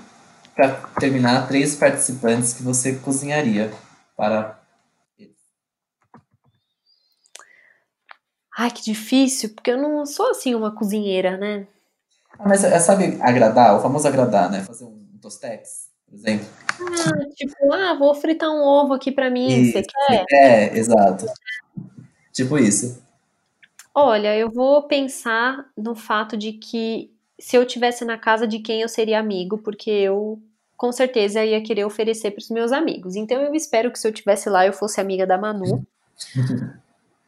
pra terminar, três participantes que você cozinharia para. Ai, que difícil, porque eu não sou assim uma cozinheira, né? Ah, mas é, sabe agradar? O famoso agradar, né? Fazer um tostex, por exemplo. Ah, tipo, ah, vou fritar um ovo aqui pra mim, você Isso. quer? É, exato. Tipo isso. Olha, eu vou pensar no fato de que se eu tivesse na casa de quem eu seria amigo, porque eu com certeza ia querer oferecer para os meus amigos. Então eu espero que se eu tivesse lá eu fosse amiga da Manu.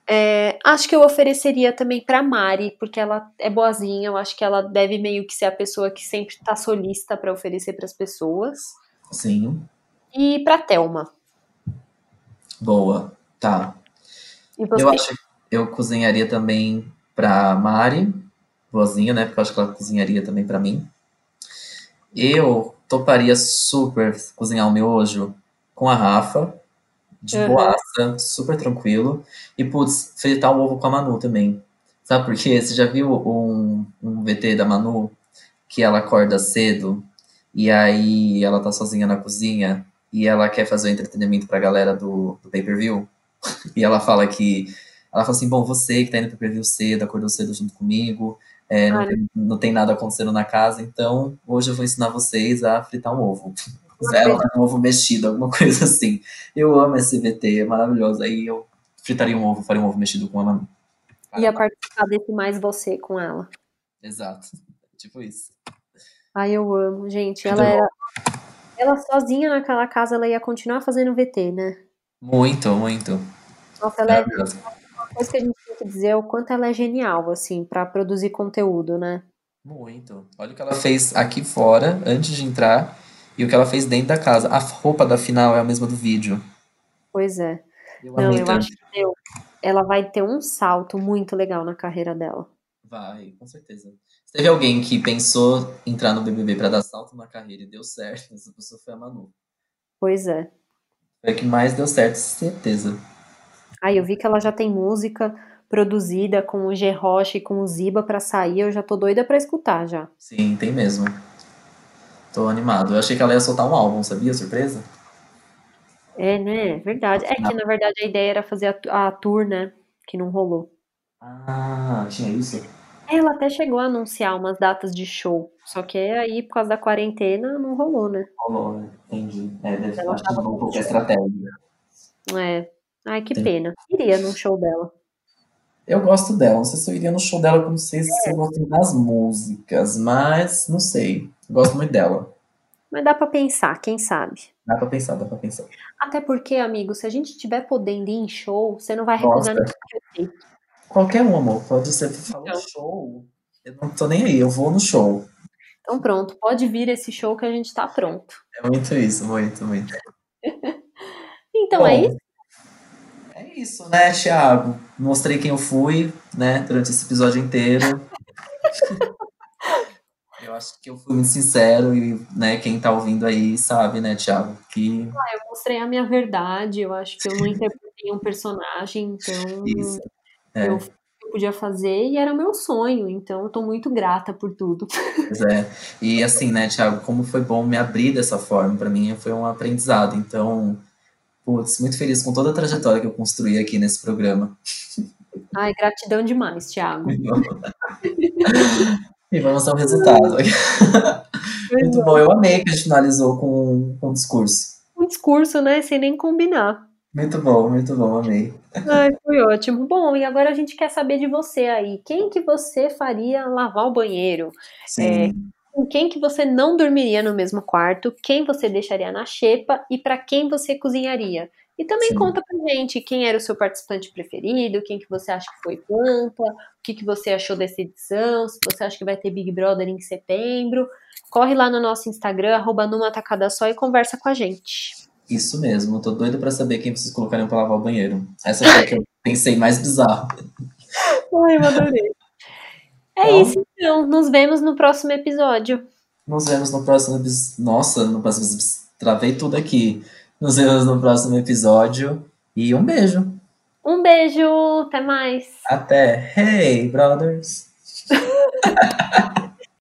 É, acho que eu ofereceria também pra Mari, porque ela é boazinha. Eu acho que ela deve meio que ser a pessoa que sempre tá solista pra oferecer pras pessoas. Sim. E pra Thelma. Boa. Tá. E? Eu acho que eu cozinharia também pra Mari, boazinha, né? Porque eu acho que ela cozinharia também pra mim. Eu toparia super cozinhar o miojo com a Rafa, de Uhum. boaça, super tranquilo. E, putz, fritar o ovo com a Manu também. Sabe por quê? Você já viu um, um VT da Manu que ela acorda cedo e aí ela tá sozinha na cozinha e ela quer fazer o entretenimento pra galera do, do pay-per-view. E ela fala que. Ela fala assim: bom, você que tá indo pro pay-per-view cedo, acordou cedo junto comigo, é, não, tem, não, tem, nada acontecendo na casa, então hoje eu vou ensinar vocês a fritar um ovo. Ela, um ovo mexido, alguma coisa assim. Eu amo esse VT, é maravilhoso. Aí eu fritaria um ovo, faria um ovo mexido com ela. Ia participar desse mais você com ela. Exato. Tipo isso. Ai, eu amo, gente. Ela era. Ela sozinha naquela casa, ela ia continuar fazendo VT, né? Muito, muito. Nossa, ela é. Uma coisa que a gente tem que dizer é o quanto ela é genial, assim, para produzir conteúdo, né? Muito. Olha o que ela fez aqui fora, antes de entrar, e o que ela fez dentro da casa. A roupa da final é a mesma do vídeo. Pois é. Eu Não, eu acho que deu. ela vai ter um salto muito legal na carreira dela. Vai, com certeza. Se teve alguém que pensou entrar no BBB para dar salto na carreira e deu certo, essa pessoa foi a Manu. Pois é. Foi a que mais deu certo, certeza. Aí eu vi que ela já tem música produzida com o G Rocha e com o Ziba para sair, eu já tô doida para escutar já. Sim, tem mesmo. Tô animado. Eu achei que ela ia soltar um álbum, sabia? Surpresa? É, né? Verdade. É que na verdade a ideia era fazer a, a tour, né? Que não rolou. Ah, tinha isso? Ela até chegou a anunciar umas datas de show. Só que aí, por causa da quarentena, não rolou, né? Rolou, né? Entendi. É, deve ela acho que um pouco a estratégia. É. Ai, que Sim. pena. Iria num show dela. Eu gosto dela. Não sei se eu iria no show dela, não sei se é. eu gosto das músicas, mas não sei. Gosto muito dela. Mas dá para pensar, quem sabe? Dá pra pensar, dá pra pensar. Até porque, amigo, se a gente tiver podendo ir em show, você não vai recusar nenhum Qualquer um, amor. Pode ser falar então. show. Eu não tô nem aí, eu vou no show. Então pronto, pode vir esse show que a gente tá pronto. É muito isso, muito, muito. então Bom, é isso? É isso, né, Thiago? Mostrei quem eu fui, né, durante esse episódio inteiro. eu acho que eu fui muito sincero e, né, quem tá ouvindo aí sabe, né, Thiago, que... Ah, eu mostrei a minha verdade, eu acho que eu não interpretei um personagem, então... Isso. É. Eu podia fazer e era meu sonho, então eu tô muito grata por tudo. Pois é. E assim, né, Thiago, como foi bom me abrir dessa forma, para mim foi um aprendizado. Então, putz, muito feliz com toda a trajetória que eu construí aqui nesse programa. Ai, gratidão demais, Thiago. e vamos ao resultado. muito bom, eu amei que a gente finalizou com, com um discurso. Um discurso, né, sem nem combinar. Muito bom, muito bom, amei. Ai, foi ótimo. Bom, e agora a gente quer saber de você aí. Quem que você faria lavar o banheiro? Sim. É, com quem que você não dormiria no mesmo quarto? Quem você deixaria na xepa? E para quem você cozinharia? E também Sim. conta pra gente quem era o seu participante preferido, quem que você acha que foi planta, o que, que você achou dessa edição, se você acha que vai ter Big Brother em setembro. Corre lá no nosso Instagram, arroba numa tacada só e conversa com a gente. Isso mesmo, tô doido para saber quem vocês colocariam pra lavar o banheiro. Essa foi a que eu pensei mais bizarro. Ai, eu adorei. É então, isso, então. Nos vemos no próximo episódio. Nos vemos no próximo episódio. Nossa, no próximo Travei tudo aqui. Nos vemos no próximo episódio. E um beijo. Um beijo. Até mais. Até. Hey, brothers.